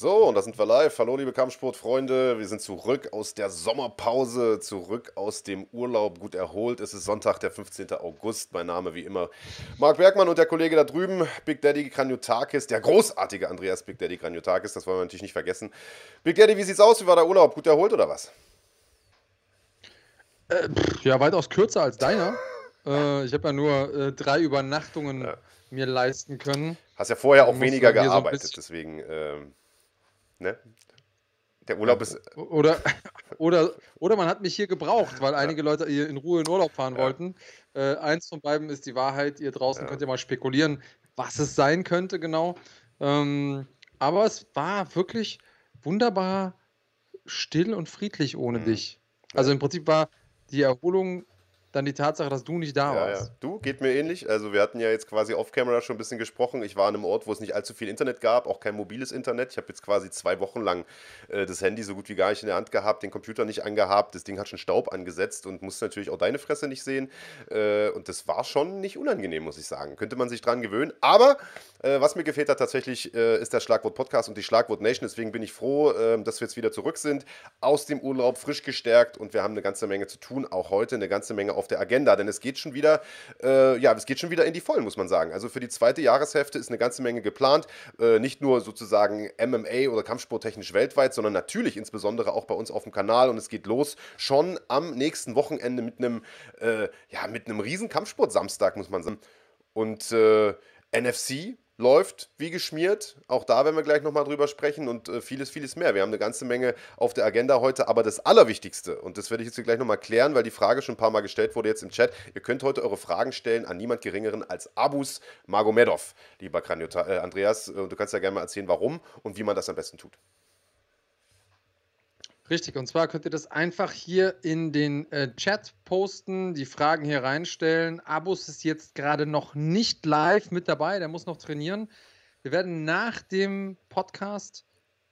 So, und da sind wir live. Hallo, liebe Kampfsportfreunde. Wir sind zurück aus der Sommerpause, zurück aus dem Urlaub. Gut erholt. Es ist Sonntag, der 15. August. Mein Name wie immer Marc Bergmann und der Kollege da drüben, Big Daddy Kranjotakis, der großartige Andreas Big Daddy Kranjotakis. Das wollen wir natürlich nicht vergessen. Big Daddy, wie sieht's aus? Wie war der Urlaub? Gut erholt oder was? Äh, ja, weitaus kürzer als deiner. äh, ich habe ja nur äh, drei Übernachtungen ja. mir leisten können. Hast ja vorher auch weniger gearbeitet, so deswegen. Ne? Der Urlaub ist. Oder, oder, oder man hat mich hier gebraucht, weil einige Leute hier in Ruhe in Urlaub fahren ja. wollten. Äh, eins von beiden ist die Wahrheit. Ihr draußen ja. könnt ihr mal spekulieren, was es sein könnte, genau. Ähm, aber es war wirklich wunderbar still und friedlich ohne mhm. dich. Also im Prinzip war die Erholung dann die Tatsache, dass du nicht da ja, warst. Ja. Du, geht mir ähnlich. Also wir hatten ja jetzt quasi off-camera schon ein bisschen gesprochen. Ich war an einem Ort, wo es nicht allzu viel Internet gab, auch kein mobiles Internet. Ich habe jetzt quasi zwei Wochen lang äh, das Handy so gut wie gar nicht in der Hand gehabt, den Computer nicht angehabt. Das Ding hat schon Staub angesetzt und musste natürlich auch deine Fresse nicht sehen. Äh, und das war schon nicht unangenehm, muss ich sagen. Könnte man sich dran gewöhnen. Aber äh, was mir gefehlt hat tatsächlich, äh, ist der Schlagwort Podcast und die Schlagwort Nation. Deswegen bin ich froh, ähm, dass wir jetzt wieder zurück sind, aus dem Urlaub frisch gestärkt und wir haben eine ganze Menge zu tun, auch heute eine ganze Menge auf der Agenda, denn es geht schon wieder, äh, ja, es geht schon wieder in die Vollen, muss man sagen. Also für die zweite Jahreshälfte ist eine ganze Menge geplant, äh, nicht nur sozusagen MMA oder Kampfsporttechnisch weltweit, sondern natürlich insbesondere auch bei uns auf dem Kanal und es geht los schon am nächsten Wochenende mit einem, äh, ja, mit einem riesen Kampfsport-Samstag, muss man sagen. Und äh, NFC läuft wie geschmiert. Auch da werden wir gleich nochmal drüber sprechen und äh, vieles, vieles mehr. Wir haben eine ganze Menge auf der Agenda heute, aber das Allerwichtigste, und das werde ich jetzt gleich nochmal klären, weil die Frage schon ein paar Mal gestellt wurde jetzt im Chat. Ihr könnt heute eure Fragen stellen an niemand Geringeren als Abus Magomedov, lieber Kraniota, äh, Andreas. Äh, du kannst ja gerne mal erzählen, warum und wie man das am besten tut. Richtig, und zwar könnt ihr das einfach hier in den äh, Chat posten, die Fragen hier reinstellen. Abus ist jetzt gerade noch nicht live mit dabei, der muss noch trainieren. Wir werden nach dem Podcast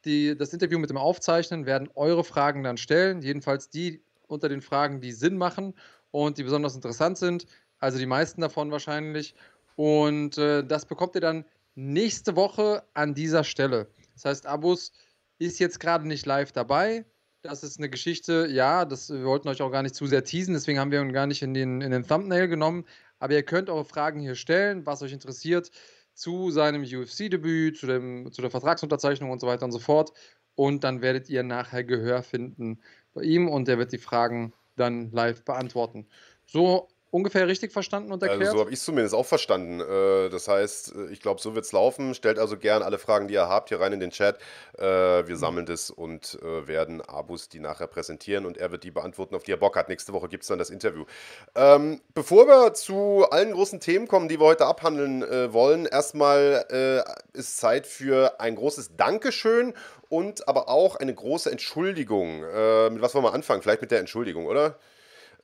die, das Interview mit dem aufzeichnen, werden eure Fragen dann stellen. Jedenfalls die unter den Fragen, die Sinn machen und die besonders interessant sind. Also die meisten davon wahrscheinlich. Und äh, das bekommt ihr dann nächste Woche an dieser Stelle. Das heißt, Abus ist jetzt gerade nicht live dabei das ist eine Geschichte, ja, das, wir wollten euch auch gar nicht zu sehr teasen, deswegen haben wir ihn gar nicht in den, in den Thumbnail genommen. Aber ihr könnt eure Fragen hier stellen, was euch interessiert, zu seinem UFC-Debüt, zu, zu der Vertragsunterzeichnung und so weiter und so fort. Und dann werdet ihr nachher Gehör finden bei ihm und er wird die Fragen dann live beantworten. So ungefähr richtig verstanden und erklärt? Also so habe ich es zumindest auch verstanden. Äh, das heißt, äh, ich glaube, so wird es laufen. Stellt also gern alle Fragen, die ihr habt, hier rein in den Chat. Äh, wir mhm. sammeln das und werden Abus die nachher präsentieren und er wird die beantworten, auf die er Bock hat. Nächste Woche gibt es dann das Interview. Ähm, bevor wir zu allen großen Themen kommen, die wir heute abhandeln wollen, erstmal ist Zeit für ein großes Dankeschön und aber auch eine große Entschuldigung. mit was wollen wir anfangen? Vielleicht mit der Entschuldigung, oder?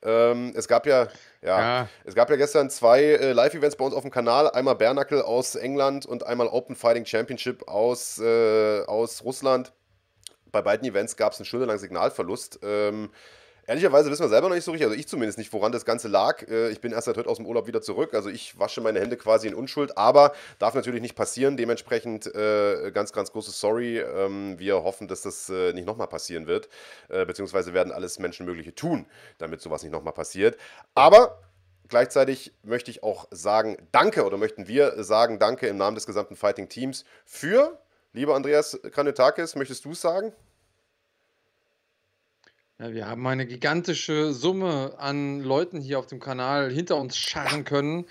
Ähm, es gab ja, ja, ja, es gab ja gestern zwei äh, Live-Events bei uns auf dem Kanal. Einmal Bernackel aus England und einmal Open Fighting Championship aus, äh, aus Russland. Bei beiden Events gab es einen stundenlangen Signalverlust. Ähm, Ehrlicherweise wissen wir selber noch nicht so richtig, also ich zumindest nicht, woran das Ganze lag. Äh, ich bin erst seit heute aus dem Urlaub wieder zurück, also ich wasche meine Hände quasi in Unschuld, aber darf natürlich nicht passieren. Dementsprechend äh, ganz, ganz großes Sorry. Ähm, wir hoffen, dass das äh, nicht nochmal passieren wird, beziehungsweise werden alles Menschenmögliche tun, damit sowas nicht nochmal passiert. Aber Gleichzeitig möchte ich auch sagen, danke oder möchten wir sagen, danke im Namen des gesamten Fighting Teams für, lieber Andreas Kranetakis, möchtest du es sagen? Ja, wir haben eine gigantische Summe an Leuten hier auf dem Kanal hinter uns scharren können.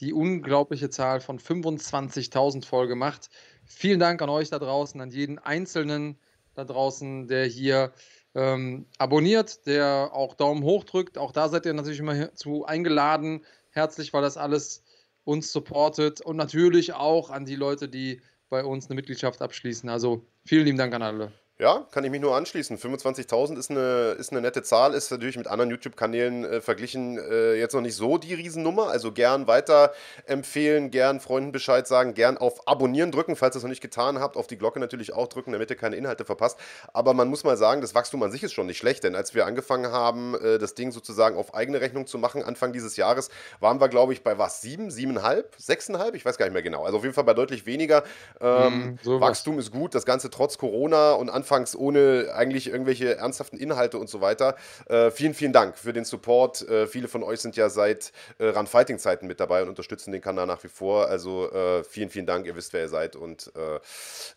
Die unglaubliche Zahl von 25.000 voll gemacht. Vielen Dank an euch da draußen, an jeden Einzelnen da draußen, der hier ähm, abonniert, der auch Daumen hoch drückt. Auch da seid ihr natürlich immer zu eingeladen. Herzlich, weil das alles uns supportet. Und natürlich auch an die Leute, die bei uns eine Mitgliedschaft abschließen. Also vielen lieben Dank an alle. Ja, kann ich mich nur anschließen. 25.000 ist eine, ist eine nette Zahl, ist natürlich mit anderen YouTube-Kanälen äh, verglichen äh, jetzt noch nicht so die Riesennummer. Also gern weiter empfehlen, gern Freunden Bescheid sagen, gern auf Abonnieren drücken, falls ihr es noch nicht getan habt. Auf die Glocke natürlich auch drücken, damit ihr keine Inhalte verpasst. Aber man muss mal sagen, das Wachstum an sich ist schon nicht schlecht, denn als wir angefangen haben, äh, das Ding sozusagen auf eigene Rechnung zu machen, Anfang dieses Jahres, waren wir, glaube ich, bei was? Sieben, siebeneinhalb, sechseinhalb? Ich weiß gar nicht mehr genau. Also auf jeden Fall bei deutlich weniger. Ähm, mm, Wachstum ist gut, das Ganze trotz Corona und Anfang anfangs ohne eigentlich irgendwelche ernsthaften Inhalte und so weiter. Äh, vielen, vielen Dank für den Support. Äh, viele von euch sind ja seit äh, Run Fighting Zeiten mit dabei und unterstützen den Kanal nach wie vor. Also äh, vielen, vielen Dank. Ihr wisst, wer ihr seid und äh,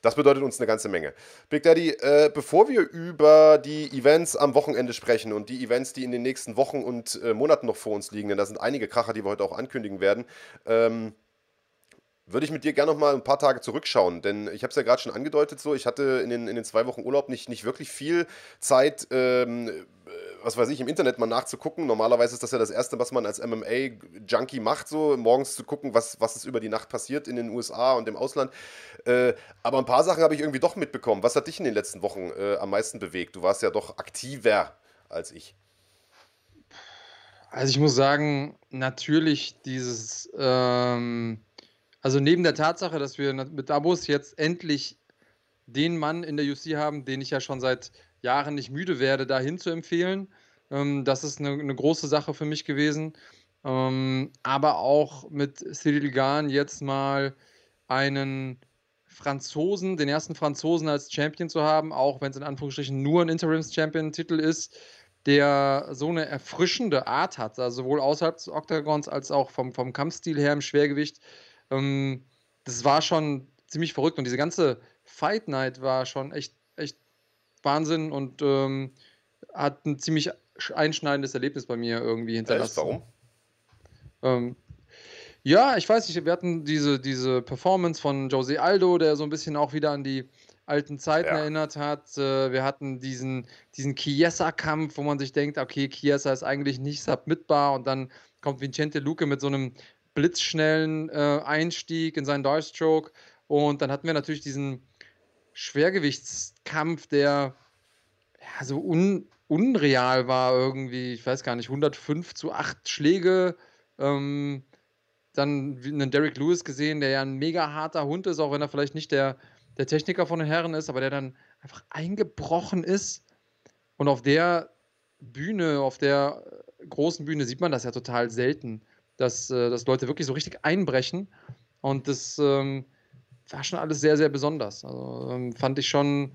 das bedeutet uns eine ganze Menge. Big Daddy, äh, bevor wir über die Events am Wochenende sprechen und die Events, die in den nächsten Wochen und Monaten noch vor uns liegen, denn da sind einige Kracher, die wir heute auch ankündigen werden. Ähm, würde ich mit dir gerne noch mal ein paar Tage zurückschauen, denn ich habe es ja gerade schon angedeutet, so ich hatte in den, in den zwei Wochen Urlaub nicht, nicht wirklich viel Zeit, ähm, äh, was weiß ich, im Internet mal nachzugucken. Normalerweise ist das ja das Erste, was man als MMA-Junkie macht, so morgens zu gucken, was, was ist über die Nacht passiert in den USA und im Ausland. Äh, aber ein paar Sachen habe ich irgendwie doch mitbekommen. Was hat dich in den letzten Wochen äh, am meisten bewegt? Du warst ja doch aktiver als ich. Also ich muss sagen, natürlich dieses... Ähm also neben der Tatsache, dass wir mit Abos jetzt endlich den Mann in der UC haben, den ich ja schon seit Jahren nicht müde werde, dahin zu empfehlen. Ähm, das ist eine, eine, große Sache für mich gewesen. Ähm, aber auch mit Cyril Gahn jetzt mal einen Franzosen, den ersten Franzosen als Champion zu haben, auch wenn es in Anführungsstrichen nur ein Interims-Champion-Titel ist, der so eine erfrischende Art hat, also sowohl außerhalb des Oktagons als auch vom, vom Kampfstil her im Schwergewicht. Ähm, das war schon ziemlich verrückt und diese ganze Fight Night war schon echt, echt Wahnsinn und ähm, hat ein ziemlich einschneidendes Erlebnis bei mir irgendwie hinterlassen. Echt? Warum? Ähm, ja, ich weiß nicht, wir hatten diese, diese Performance von Jose Aldo, der so ein bisschen auch wieder an die alten Zeiten ja. erinnert hat. Äh, wir hatten diesen, diesen Chiesa-Kampf, wo man sich denkt, okay, Chiesa ist eigentlich nicht submitbar und dann kommt Vincente Luque mit so einem blitzschnellen äh, Einstieg in seinen Darkstroke. Und dann hatten wir natürlich diesen Schwergewichtskampf, der ja, so un, unreal war irgendwie. Ich weiß gar nicht, 105 zu 8 Schläge. Ähm, dann einen Derek Lewis gesehen, der ja ein mega harter Hund ist, auch wenn er vielleicht nicht der, der Techniker von den Herren ist, aber der dann einfach eingebrochen ist. Und auf der Bühne, auf der großen Bühne sieht man das ja total selten dass, äh, dass Leute wirklich so richtig einbrechen. Und das ähm, war schon alles sehr, sehr besonders. Also ähm, fand ich schon,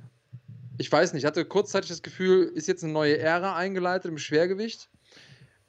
ich weiß nicht, ich hatte kurzzeitig das Gefühl, ist jetzt eine neue Ära eingeleitet im Schwergewicht.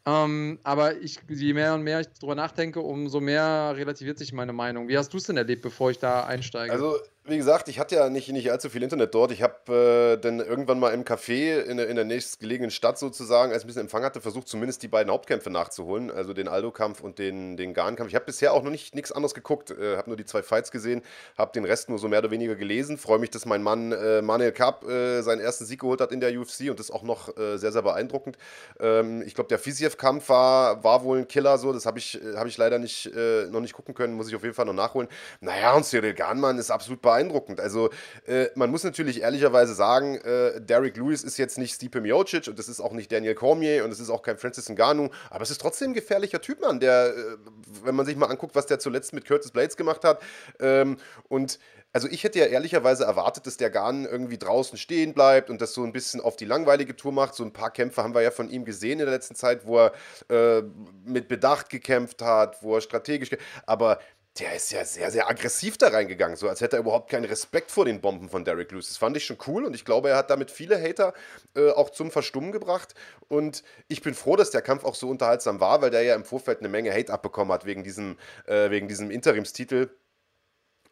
Ähm, aber ich, je mehr und mehr ich darüber nachdenke, umso mehr relativiert sich meine Meinung. Wie hast du es denn erlebt, bevor ich da einsteige? Also wie gesagt, ich hatte ja nicht, nicht allzu viel Internet dort. Ich habe äh, dann irgendwann mal im Café in, in der nächstgelegenen Stadt sozusagen, als ich ein bisschen Empfang hatte, versucht, zumindest die beiden Hauptkämpfe nachzuholen, also den Aldo-Kampf und den, den Garn-Kampf. Ich habe bisher auch noch nicht nichts anderes geguckt, äh, habe nur die zwei Fights gesehen, habe den Rest nur so mehr oder weniger gelesen. Freue mich, dass mein Mann äh, Manuel Kapp äh, seinen ersten Sieg geholt hat in der UFC und das auch noch äh, sehr, sehr beeindruckend. Ähm, ich glaube, der Fisiev-Kampf war, war wohl ein Killer, so. das habe ich, hab ich leider nicht, äh, noch nicht gucken können, muss ich auf jeden Fall noch nachholen. Naja, und Cyril Garnmann ist absolut beeindruckend beeindruckend. Also äh, man muss natürlich ehrlicherweise sagen, äh, Derek Lewis ist jetzt nicht Stipe Miocic und das ist auch nicht Daniel Cormier und es ist auch kein Francis Ngannou, aber es ist trotzdem ein gefährlicher Typ, Mann, der, äh, wenn man sich mal anguckt, was der zuletzt mit Curtis Blades gemacht hat ähm, und also ich hätte ja ehrlicherweise erwartet, dass der Garn irgendwie draußen stehen bleibt und das so ein bisschen auf die langweilige Tour macht. So ein paar Kämpfe haben wir ja von ihm gesehen in der letzten Zeit, wo er äh, mit Bedacht gekämpft hat, wo er strategisch. Aber der ist ja sehr, sehr aggressiv da reingegangen, so als hätte er überhaupt keinen Respekt vor den Bomben von Derek Lewis. Das fand ich schon cool und ich glaube, er hat damit viele Hater äh, auch zum Verstummen gebracht. Und ich bin froh, dass der Kampf auch so unterhaltsam war, weil der ja im Vorfeld eine Menge Hate abbekommen hat wegen diesem, äh, wegen diesem Interimstitel.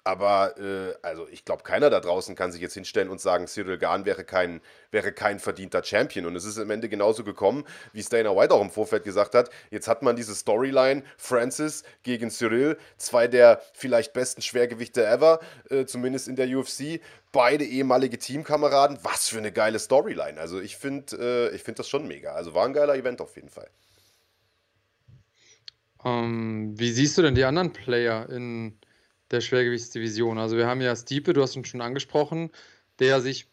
Aber äh, also ich glaube, keiner da draußen kann sich jetzt hinstellen und sagen, Cyril Gahn wäre kein, wäre kein verdienter Champion. Und es ist am Ende genauso gekommen, wie Dana White auch im Vorfeld gesagt hat. Jetzt hat man diese Storyline, Francis gegen Cyril, zwei der vielleicht besten Schwergewichte ever, äh, zumindest in der UFC. Beide ehemalige Teamkameraden. Was für eine geile Storyline. Also ich finde äh, find das schon mega. Also war ein geiler Event auf jeden Fall. Um, ähm, wie siehst du denn die anderen Player in der Schwergewichtsdivision. Also wir haben ja Stiepe, du hast ihn schon angesprochen, der sich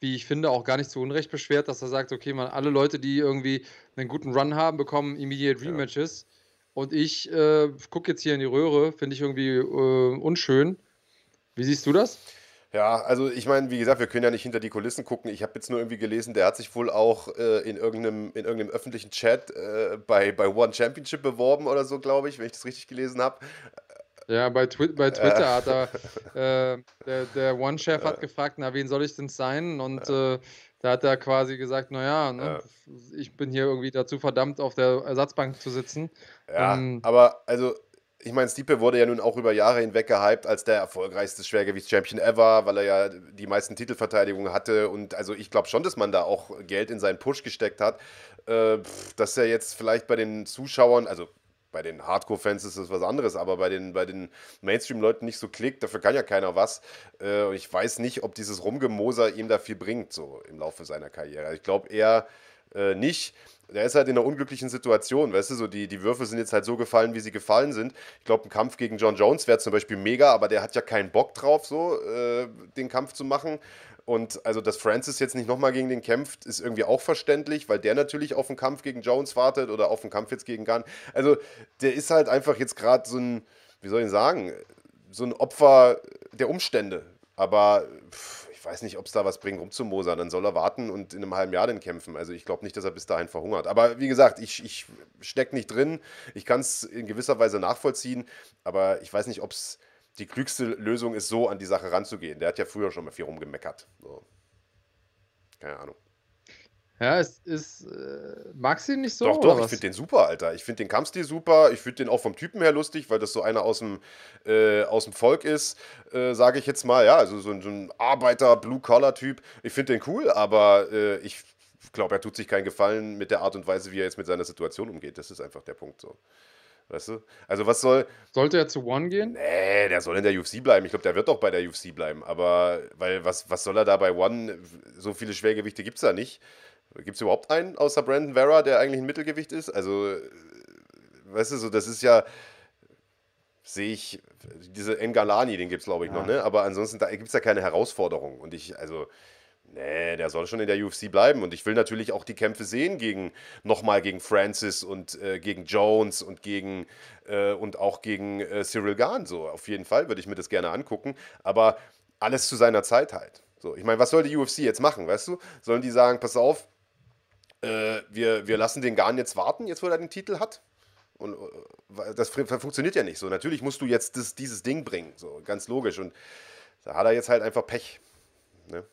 wie ich finde, auch gar nicht zu Unrecht beschwert, dass er sagt, okay, man, alle Leute, die irgendwie einen guten Run haben, bekommen Immediate Ja. Rematches. Und ich äh, gucke jetzt hier in die Röhre, finde ich irgendwie äh, unschön. Wie siehst du das? Ja, also ich meine, wie gesagt, wir können ja nicht hinter die Kulissen gucken. Ich habe jetzt nur irgendwie gelesen, der hat sich wohl auch äh, in irgendeinem, in irgendeinem öffentlichen Chat äh, bei, bei One Championship beworben oder so, glaube ich, wenn ich das richtig gelesen habe. Ja, bei, Twi bei Twitter hat er, äh, der, der One-Chef hat gefragt, na, wen soll ich denn sein? Und äh, da hat er quasi gesagt, naja, ne, ich bin hier irgendwie dazu verdammt, auf der Ersatzbank zu sitzen. Ja, Ähm, aber also, ich meine, Stipe wurde ja nun auch über Jahre hinweg gehypt als der erfolgreichste Schwergewichts-Champion ever, weil er ja die meisten Titelverteidigungen hatte. Und also ich glaube schon, dass man da auch Geld in seinen Push gesteckt hat. Äh, dass er jetzt vielleicht bei den Zuschauern, also bei den Hardcore-Fans ist das was anderes, aber bei den, bei den Mainstream-Leuten nicht so klickt, dafür kann ja keiner was. Äh, und ich weiß nicht, ob dieses Rumgemoser ihm da viel bringt, so im Laufe seiner Karriere. Ich glaube eher äh, nicht. Der ist halt in einer unglücklichen Situation, weißt du, so die, die Würfe sind jetzt halt so gefallen, wie sie gefallen sind. Ich glaube, ein Kampf gegen John Jones wäre zum Beispiel mega, aber der hat ja keinen Bock drauf, so äh, den Kampf zu machen. Und also, dass Francis jetzt nicht nochmal gegen den kämpft, ist irgendwie auch verständlich, weil der natürlich auf einen Kampf gegen Jones wartet oder auf einen Kampf jetzt gegen Gunn. Also, der ist halt einfach jetzt gerade so ein, wie soll ich sagen, so ein Opfer der Umstände. Aber pff, ich weiß nicht, ob es da was bringt, rumzumosern. Dann soll er warten und in einem halben Jahr dann kämpfen. Also ich glaube nicht, dass er bis dahin verhungert. Aber wie gesagt, ich, ich stecke nicht drin. Ich kann es in gewisser Weise nachvollziehen. Aber ich weiß nicht, ob es die klügste Lösung ist, so an die Sache ranzugehen. Der hat ja früher schon mal viel rumgemeckert. So. Keine Ahnung. ja, es ist. Äh, magst du ihn nicht so? Doch, doch, ich finde den super, Alter. Ich finde den Kampfstil super. Ich finde den auch vom Typen her lustig, weil das so einer aus dem, äh, aus dem Volk ist, äh, sage ich jetzt mal. Ja, also so ein, so ein Arbeiter, Blue-Collar-Typ. Ich finde den cool, aber äh, ich glaube, er tut sich keinen Gefallen mit der Art und Weise, wie er jetzt mit seiner Situation umgeht. Das ist einfach der Punkt so. Weißt du? Also was soll. Sollte er zu One gehen? Nee, der soll in der UFC bleiben. Ich glaube, der wird doch bei der UFC bleiben. Aber, weil, was, was soll er da bei One? So viele Schwergewichte gibt es da nicht. Gibt es überhaupt einen außer Brandon Vera, der eigentlich ein Mittelgewicht ist? Also, weißt du, so, das ist ja, sehe ich, diese Engalani, den gibt es, glaube ich, noch, Ja. ne? Aber ansonsten, da gibt es ja keine Herausforderung. Und ich, also, nee, der soll schon in der UFC bleiben. Und ich will natürlich auch die Kämpfe sehen gegen, nochmal gegen Francis und äh, gegen Jones und gegen, äh, und auch gegen äh, Cyril Gahn. So, auf jeden Fall würde ich mir das gerne angucken. Aber alles zu seiner Zeit halt. So, ich meine, was soll die UFC jetzt machen, weißt du? Sollen die sagen, pass auf, äh, wir, wir lassen den Gahn jetzt warten, jetzt wo er den Titel hat? Und äh, das fun- funktioniert ja nicht so. Natürlich musst du jetzt das, dieses Ding bringen, so ganz logisch. Und da hat er jetzt halt einfach Pech. Ne?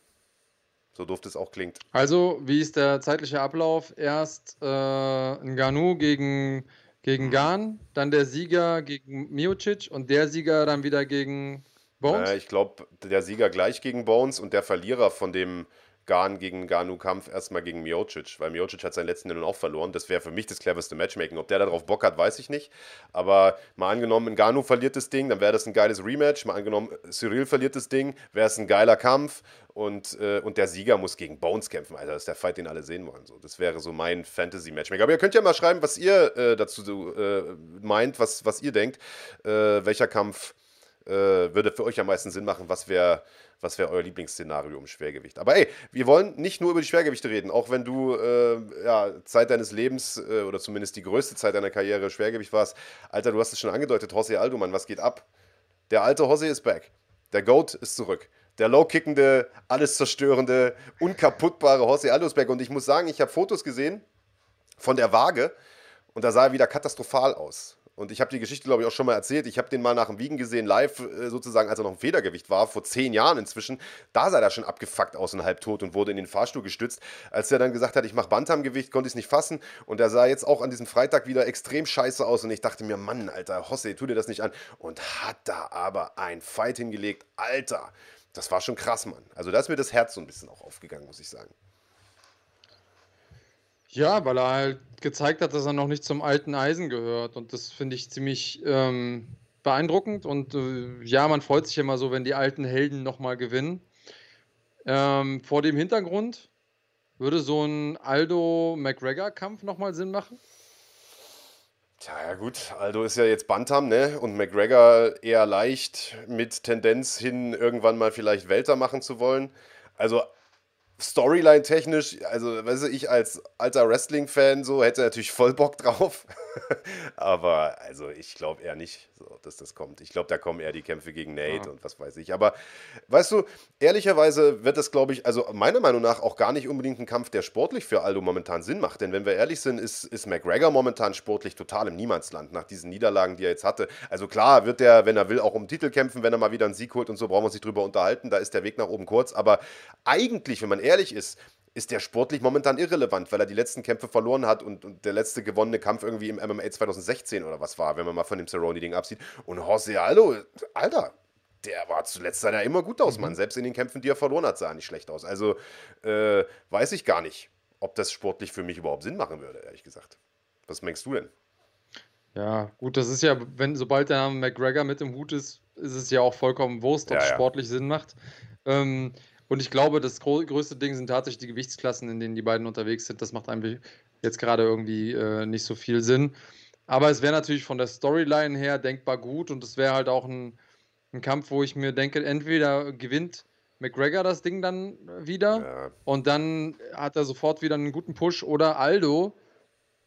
So doof das auch klingt. Also, wie ist der zeitliche Ablauf? Erst äh, Ngannou gegen, gegen Gan, dann der Sieger gegen Miocic und der Sieger dann wieder gegen Bones? Äh, ich glaube, der Sieger gleich gegen Bones und der Verlierer von dem Gahn gegen Ganu-Kampf erstmal gegen Miocic, weil Miocic hat seinen letzten nun auch verloren. Das wäre für mich das cleverste Matchmaking. Ob der darauf Bock hat, weiß ich nicht. Aber mal angenommen, Ganu verliert das Ding, dann wäre das ein geiles Rematch. Mal angenommen, Cyril verliert das Ding, wäre es ein geiler Kampf. Und, äh, und der Sieger muss gegen Bones kämpfen. Alter, das ist der Fight, den alle sehen wollen. So, das wäre so mein Fantasy-Matchmaking. Aber ihr könnt ja mal schreiben, was ihr äh, dazu äh, meint, was, was ihr denkt. Äh, welcher Kampf äh, würde für euch am meisten Sinn machen? Was wäre was wär euer Lieblingsszenario im Schwergewicht? Aber ey, wir wollen nicht nur über die Schwergewichte reden, auch wenn du äh, ja, Zeit deines Lebens äh, oder zumindest die größte Zeit deiner Karriere Schwergewicht warst. Alter, du hast es schon angedeutet, José Aldo, Mann, was geht ab? Der alte José ist back. Der Goat ist zurück. Der low-kickende, alles zerstörende, unkaputtbare ist back. Und ich muss sagen, ich habe Fotos gesehen von der Waage und da sah er wieder katastrophal aus. Und ich habe die Geschichte, glaube ich, auch schon mal erzählt. Ich habe den mal nach dem Wiegen gesehen, live äh, sozusagen, als er noch im Federgewicht war, vor zehn Jahren inzwischen. Da sah er schon abgefuckt aus und halbtot und wurde in den Fahrstuhl gestützt. Als er dann gesagt hat, ich mache Bantamgewicht, konnte ich es nicht fassen. Und er sah jetzt auch an diesem Freitag wieder extrem scheiße aus. Und ich dachte mir, Mann, Alter, Hosse, tu dir das nicht an. Und hat da aber ein Fight hingelegt. Alter, das war schon krass, Mann. Also da ist mir das Herz so ein bisschen auch aufgegangen, muss ich sagen. Ja, weil er halt gezeigt hat, dass er noch nicht zum alten Eisen gehört. Und das finde ich ziemlich ähm, beeindruckend. Und äh, ja, man freut sich immer so, wenn die alten Helden nochmal gewinnen. Ähm, vor dem Hintergrund würde so ein Aldo-McGregor-Kampf nochmal Sinn machen? Tja, ja gut, Aldo ist ja jetzt Bantam, ne? Und McGregor eher leicht mit Tendenz hin, irgendwann mal vielleicht Welter machen zu wollen. Also Storyline-technisch, also, weißt du, ich als alter Wrestling-Fan so hätte natürlich voll Bock drauf. Aber also ich glaube eher nicht, so, dass das kommt. Ich glaube, da kommen eher die Kämpfe gegen Nate Ja. und was weiß ich. Aber weißt du, ehrlicherweise wird das, glaube ich, also meiner Meinung nach auch gar nicht unbedingt ein Kampf, der sportlich für Aldo momentan Sinn macht. Denn wenn wir ehrlich sind, ist, ist McGregor momentan sportlich total im Niemandsland nach diesen Niederlagen, die er jetzt hatte. Also klar wird er, wenn er will, auch um Titel kämpfen, wenn er mal wieder einen Sieg holt und so, brauchen wir uns nicht drüber unterhalten. Da ist der Weg nach oben kurz. Aber eigentlich, wenn man ehrlich ist, ist der sportlich momentan irrelevant, weil er die letzten Kämpfe verloren hat und, und der letzte gewonnene Kampf irgendwie im MMA 2016 oder was war, wenn man mal von dem Cerrone-Ding absieht. Und Jose Aldo, Alter, der war zuletzt sah er immer gut aus, Mann. Selbst in den Kämpfen, die er verloren hat, sah er nicht schlecht aus. Also äh, weiß ich gar nicht, ob das sportlich für mich überhaupt Sinn machen würde, ehrlich gesagt. Was denkst du denn? Ja, gut, das ist ja, wenn sobald der Name McGregor mit im Hut ist, ist es ja auch vollkommen Wurst, ob Ja, es ja. sportlich Sinn macht. Ähm, und ich glaube, das größte Ding sind tatsächlich die Gewichtsklassen, in denen die beiden unterwegs sind. Das macht einfach jetzt gerade irgendwie äh, nicht so viel Sinn. Aber es wäre natürlich von der Storyline her denkbar gut und es wäre halt auch ein, ein Kampf, wo ich mir denke, entweder gewinnt McGregor das Ding dann wieder Ja, und dann hat er sofort wieder einen guten Push oder Aldo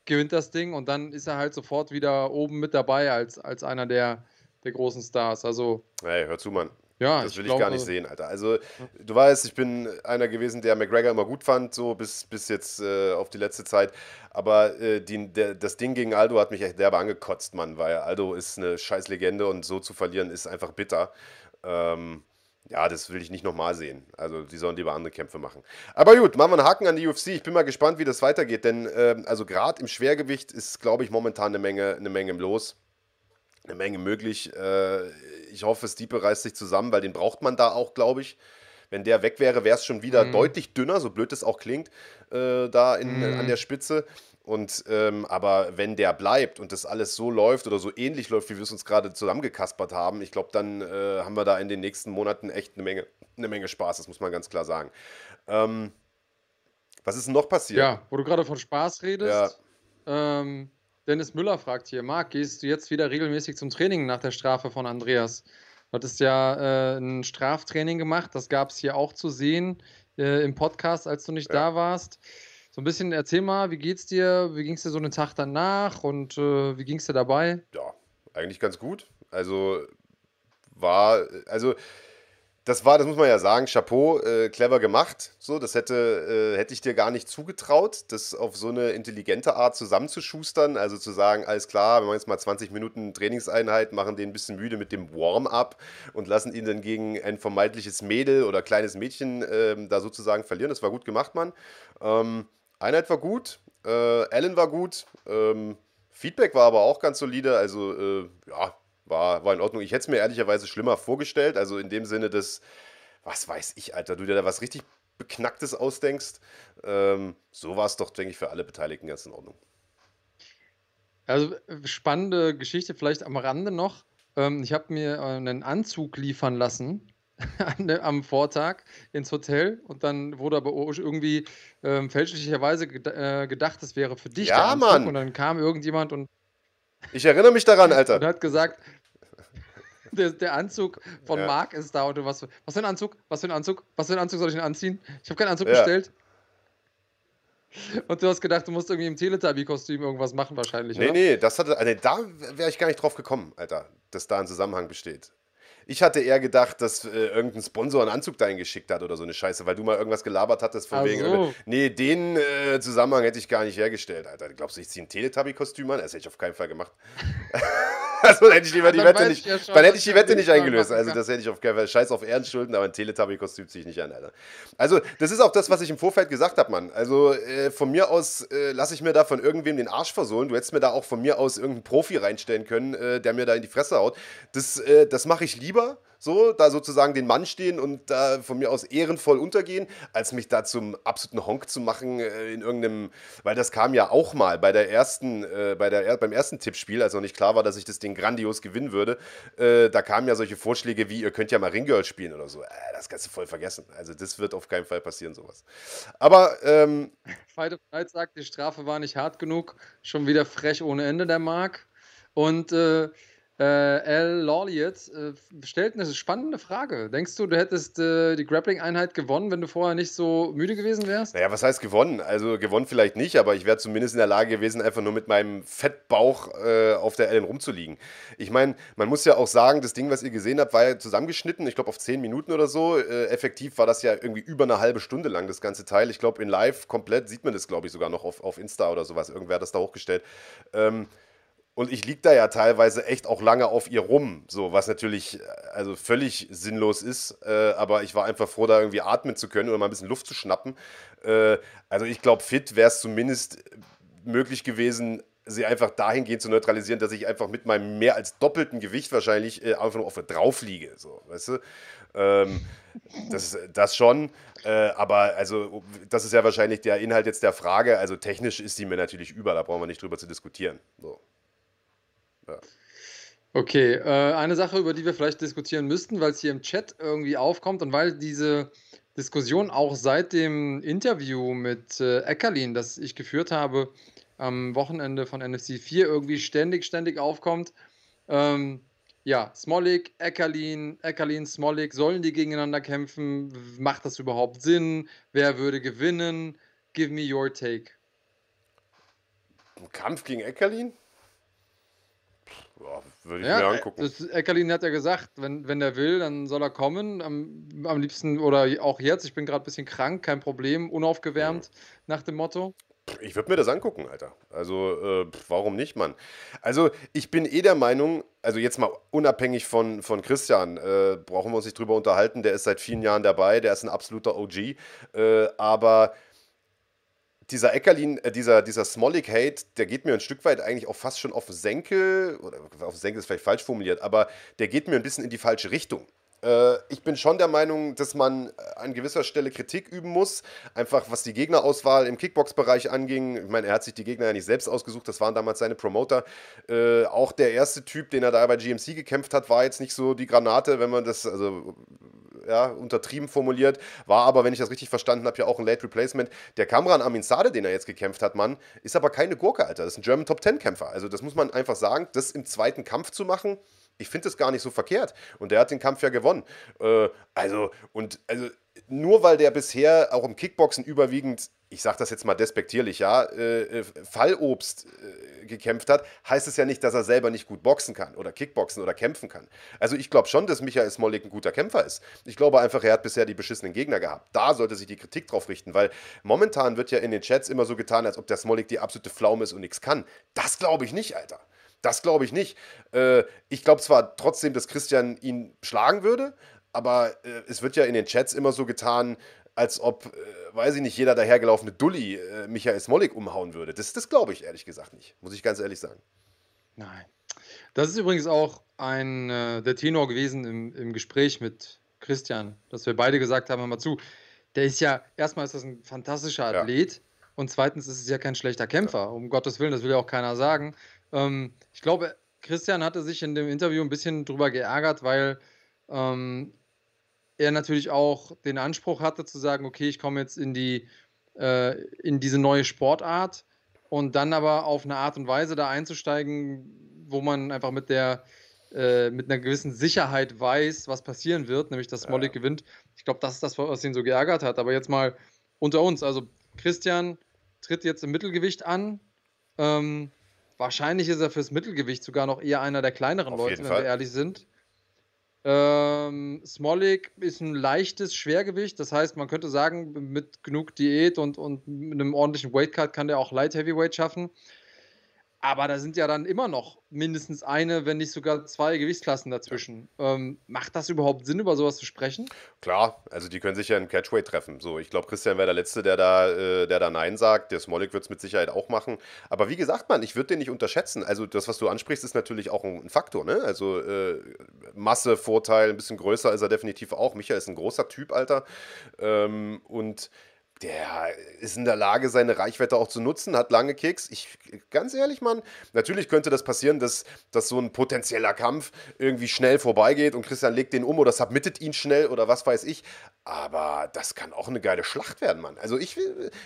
gewinnt das Ding und dann ist er halt sofort wieder oben mit dabei als, als einer der, der großen Stars. Also, hey, hör zu, Mann. Ja, Das will ich glaube, gar nicht sehen, Alter. Also, du weißt, ich bin einer gewesen, der McGregor immer gut fand, so bis, bis jetzt äh, auf die letzte Zeit. Aber äh, die, der, das Ding gegen Aldo hat mich echt derbe angekotzt, Mann, weil Aldo ist eine scheiß Legende und so zu verlieren ist einfach bitter. Ähm, ja, das will ich nicht nochmal sehen. Also, die sollen lieber andere Kämpfe machen. Aber gut, machen wir einen Haken an die UFC. Ich bin mal gespannt, wie das weitergeht, denn ähm, also gerade im Schwergewicht ist, glaube ich, momentan eine Menge, eine Menge los eine Menge möglich. Äh, ich hoffe, Stiepe reißt sich zusammen, weil den braucht man da auch, glaube ich. Wenn der weg wäre, wäre es schon wieder Mhm. deutlich dünner, so blöd es auch klingt, äh, da in, Mhm. an der Spitze. Und ähm, aber wenn der bleibt und das alles so läuft oder so ähnlich läuft, wie wir es uns gerade zusammengekaspert haben, ich glaube, dann äh, haben wir da in den nächsten Monaten echt eine Menge, eine Menge Spaß, das muss man ganz klar sagen. Ähm, was ist denn noch passiert? Ja, wo du gerade von Spaß redest. Ähm, Dennis Müller fragt hier, Marc, gehst du jetzt wieder regelmäßig zum Training nach der Strafe von Andreas? Du hattest ja äh, ein Straftraining gemacht, das gab es hier auch zu sehen äh, im Podcast, als du nicht Ja. da warst. So ein bisschen erzähl mal, wie geht's dir? Wie ging es dir so einen Tag danach und äh, wie ging es dir dabei? Ja, eigentlich ganz gut. Also war, also das war, das muss man ja sagen, Chapeau, äh, clever gemacht. So, das hätte, äh, hätte ich dir gar nicht zugetraut, das auf so eine intelligente Art zusammenzuschustern. Also zu sagen, alles klar, wir machen jetzt mal 20 Minuten Trainingseinheit, machen den ein bisschen müde mit dem Warm-up und lassen ihn dann gegen ein vermeintliches Mädel oder kleines Mädchen ähm, da sozusagen verlieren. Das war gut gemacht, Mann. Ähm, Einheit war gut, äh, Allen war gut, ähm, Feedback war aber auch ganz solide. Also, äh, ja, war, war in Ordnung. Ich hätte es mir ehrlicherweise schlimmer vorgestellt. Also in dem Sinne, dass, was weiß ich, Alter, du dir da was richtig Beknacktes ausdenkst. Ähm, so war es doch, denke ich, für alle Beteiligten ganz in Ordnung. Also äh, spannende Geschichte vielleicht am Rande noch. Ähm, ich habe mir äh, einen Anzug liefern lassen am Vortag ins Hotel und dann wurde aber irgendwie ähm, fälschlicherweise äh, gedacht, es wäre für dich der Ja, Mann. und dann kam irgendjemand und, Ich erinnere mich daran, und Alter. hat gesagt, der, der Anzug von Ja. Marc ist da und du was, für- was für ein Anzug, was für ein Anzug, was für ein Anzug soll ich denn anziehen? Ich habe keinen Anzug Ja. bestellt. Und du hast gedacht, du musst irgendwie im Teletubby-Kostüm irgendwas machen wahrscheinlich, Nee, oder? nee, das hatte, also da wäre ich gar nicht drauf gekommen, Alter, dass da ein Zusammenhang besteht. Ich hatte eher gedacht, dass äh, irgendein Sponsor einen Anzug dahin geschickt hat oder so eine Scheiße, weil du mal irgendwas gelabert hattest von Ach wegen. so. Nee, den äh, Zusammenhang hätte ich gar nicht hergestellt, Alter. Glaubst du, ich ziehe ein Teletubby-Kostüm an? Das hätte ich auf keinen Fall gemacht. also dann hätte ich lieber die Wette nicht. ich ja schon, dann hätte ich die Wette nicht eingelöst. Also das hätte ich auf keinen Fall. Scheiß auf Ehrenschulden, aber ein Teletubby-Kostüm ziehe ich nicht an, Alter. Also, das ist auch das, was ich im Vorfeld gesagt habe, Mann. Also, äh, von mir aus äh, lasse ich mir da von irgendwem den Arsch versohlen. Du hättest mir da auch von mir aus irgendeinen Profi reinstellen können, äh, der mir da in die Fresse haut. Das, äh, das mache ich lieber, so, da sozusagen den Mann stehen und da von mir aus ehrenvoll untergehen, als mich da zum absoluten Honk zu machen äh, in irgendeinem, weil das kam ja auch mal bei der ersten, äh, bei der, beim ersten Tippspiel, als noch nicht klar war, dass ich das Ding grandios gewinnen würde, äh, da kamen ja solche Vorschläge wie, ihr könnt ja mal Ringgirl spielen oder so. Äh, das kannst du voll vergessen. Also das wird auf keinen Fall passieren, sowas. Aber, ähm, Fight sagt, die Strafe war nicht hart genug. Schon wieder frech ohne Ende, der Marc. Und äh, Äh, L. Lawliet äh, stellt eine spannende Frage. Denkst du, du hättest äh, die Grappling-Einheit gewonnen, wenn du vorher nicht so müde gewesen wärst? Naja, was heißt gewonnen? Also gewonnen vielleicht nicht, aber ich wäre zumindest in der Lage gewesen, einfach nur mit meinem Fettbauch äh, auf der Ellen rumzuliegen. Ich meine, man muss ja auch sagen, das Ding, was ihr gesehen habt, war ja zusammengeschnitten, ich glaube auf 10 Minuten oder so. Äh, effektiv war das ja irgendwie über eine halbe Stunde lang, das ganze Teil. Ich glaube, in live komplett sieht man das, glaube ich, sogar noch auf, auf Insta oder sowas. Irgendwer hat das da hochgestellt. Ähm, und ich lieg da ja teilweise echt auch lange auf ihr rum, so was natürlich äh, also völlig sinnlos ist. Äh, aber ich war einfach froh, da irgendwie atmen zu können oder mal ein bisschen Luft zu schnappen. Äh, also ich glaube, fit wäre es zumindest möglich gewesen, sie einfach dahingehend zu neutralisieren, dass ich einfach mit meinem mehr als doppelten Gewicht wahrscheinlich äh, einfach nur auf drauf liege. So, weißt du? Ähm, das, das schon. Äh, aber also, das ist ja wahrscheinlich der Inhalt jetzt der Frage. Also technisch ist sie mir natürlich über, da brauchen wir nicht drüber zu diskutieren. So. Ja. Okay, äh, eine Sache, über die wir vielleicht diskutieren müssten, weil es hier im Chat irgendwie aufkommt und weil diese Diskussion auch seit dem Interview mit äh, Eckerlin, das ich geführt habe, am Wochenende von NFC 4 irgendwie ständig, ständig aufkommt. Ähm, ja, Smolik, Eckerlin, Eckerlin, Smolik, sollen die gegeneinander kämpfen? Macht das überhaupt Sinn? Wer würde gewinnen? Give me your take. Ein Kampf gegen Eckerlin? Ja, würde ich ja, mir angucken. Das, Eckerlin hat ja gesagt, wenn, wenn er will, dann soll er kommen. Am, am liebsten oder auch jetzt. Ich bin gerade ein bisschen krank, kein Problem, unaufgewärmt mhm. nach dem Motto. Ich würde mir das angucken, Alter. Also, äh, warum nicht, Mann? Also, ich bin eh der Meinung, also jetzt mal unabhängig von, von Christian, äh, brauchen wir uns nicht drüber unterhalten. Der ist seit vielen Jahren dabei, der ist ein absoluter OG. Äh, aber dieser Eckerlin, äh, dieser, dieser Smolik-Hate, der geht mir ein Stück weit eigentlich auch fast schon auf Senkel, oder auf Senkel ist vielleicht falsch formuliert, aber der geht mir ein bisschen in die falsche Richtung. Äh, ich bin schon der Meinung, dass man an gewisser Stelle Kritik üben muss, einfach was die Gegnerauswahl im Kickbox-Bereich anging. Ich meine, er hat sich die Gegner ja nicht selbst ausgesucht, das waren damals seine Promoter. Äh, auch der erste Typ, den er da bei GMC gekämpft hat, war jetzt nicht so die Granate, wenn man das, also ja, untertrieben formuliert, war aber, wenn ich das richtig verstanden habe, ja auch ein Late Replacement. Der Kamran Amin Sade, den er jetzt gekämpft hat, Mann, ist aber keine Gurke, Alter. Das ist ein German Top Ten Kämpfer. Also das muss man einfach sagen, das im zweiten Kampf zu machen, ich finde das gar nicht so verkehrt. Und der hat den Kampf ja gewonnen. Äh, also, und also nur weil der bisher auch im Kickboxen überwiegend, ich sage das jetzt mal despektierlich, ja, äh, äh, Fallobst äh, gekämpft hat, heißt es ja nicht, dass er selber nicht gut boxen kann oder Kickboxen oder kämpfen kann. Also ich glaube schon, dass Michael Smolik ein guter Kämpfer ist. Ich glaube einfach, er hat bisher die beschissenen Gegner gehabt. Da sollte sich die Kritik drauf richten, weil momentan wird ja in den Chats immer so getan, als ob der Smolik die absolute Pflaume ist und nichts kann. Das glaube ich nicht, Alter. Das glaube ich nicht. Äh, ich glaube zwar trotzdem, dass Christian ihn schlagen würde, aber äh, es wird ja in den Chats immer so getan, als ob, äh, weiß ich nicht, jeder dahergelaufene Dulli äh, Michael Smolik umhauen würde. Das, das glaube ich ehrlich gesagt nicht, muss ich ganz ehrlich sagen. Nein. Das ist übrigens auch ein, äh, der Tenor gewesen im, im Gespräch mit Christian, dass wir beide gesagt haben, hör mal zu, der ist ja, erstmal ist das ein fantastischer Athlet ja. und zweitens ist es ja kein schlechter Kämpfer, ja. um Gottes Willen, das will ja auch keiner sagen. Ähm, ich glaube, Christian hatte sich in dem Interview ein bisschen drüber geärgert, weil ähm, er natürlich auch den Anspruch hatte zu sagen, okay, ich komme jetzt in die äh, in diese neue Sportart und dann aber auf eine Art und Weise da einzusteigen, wo man einfach mit der äh, mit einer gewissen Sicherheit weiß, was passieren wird, nämlich dass Smolik ja. gewinnt. Ich glaube, das ist das, was ihn so geärgert hat. Aber jetzt mal unter uns, also Christian tritt jetzt im Mittelgewicht an. Ähm, Wahrscheinlich ist er fürs Mittelgewicht sogar noch eher einer der kleineren Auf Leute, wenn Fall. wir ehrlich sind. Ähm, Smolik ist ein leichtes Schwergewicht, das heißt, man könnte sagen, mit genug Diät und, und einem ordentlichen Weightcut kann der auch Light Heavyweight schaffen. Aber da sind ja dann immer noch mindestens eine, wenn nicht sogar zwei Gewichtsklassen dazwischen. Ähm, macht das überhaupt Sinn, über sowas zu sprechen? Klar, also die können sich ja in Catchweight treffen. So, ich glaube, Christian wäre der Letzte, der da, äh, der da Nein sagt. Der Smolik wird es mit Sicherheit auch machen. Aber wie gesagt, man, ich würde den nicht unterschätzen. Also das, was du ansprichst, ist natürlich auch ein, ein Faktor. Ne? Also äh, Masse, Vorteil, ein bisschen größer ist er definitiv auch. Michael ist ein großer Typ, Alter. Ähm, und der ist in der Lage, seine Reichweite auch zu nutzen, hat lange Kicks. Ich, ganz ehrlich, Mann, natürlich könnte das passieren, dass, dass so ein potenzieller Kampf irgendwie schnell vorbeigeht und Christian legt den um oder submittet ihn schnell oder was weiß ich. Aber das kann auch eine geile Schlacht werden, Mann. Also ich,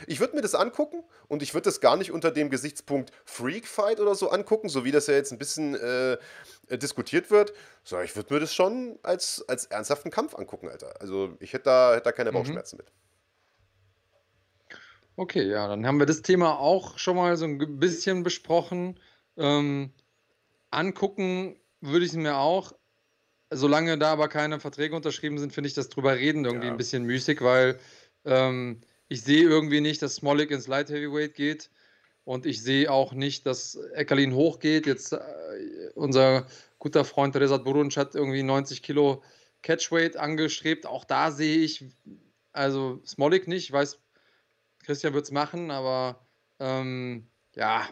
ich würde mir das angucken und ich würde das gar nicht unter dem Gesichtspunkt Freak Fight oder so angucken, so wie das ja jetzt ein bisschen äh, diskutiert wird, so, ich würde mir das schon als, als ernsthaften Kampf angucken, Alter. Also ich hätte da, hätte da keine mhm. Bauchschmerzen mit. Okay, ja, dann haben wir das Thema auch schon mal so ein bisschen besprochen. Ähm, angucken würde ich es mir auch. Solange da aber keine Verträge unterschrieben sind, finde ich das drüber reden irgendwie ja. ein bisschen müßig, weil ähm, ich sehe irgendwie nicht, dass Smolik ins Light Heavyweight geht. Und ich sehe auch nicht, dass Eckerlin hochgeht. Jetzt äh, unser guter Freund Resat Burunc hat irgendwie 90 Kilo Catchweight angestrebt. Auch da sehe ich, also Smolik nicht. Ich weiß, Christian wird es machen, aber ähm, ja,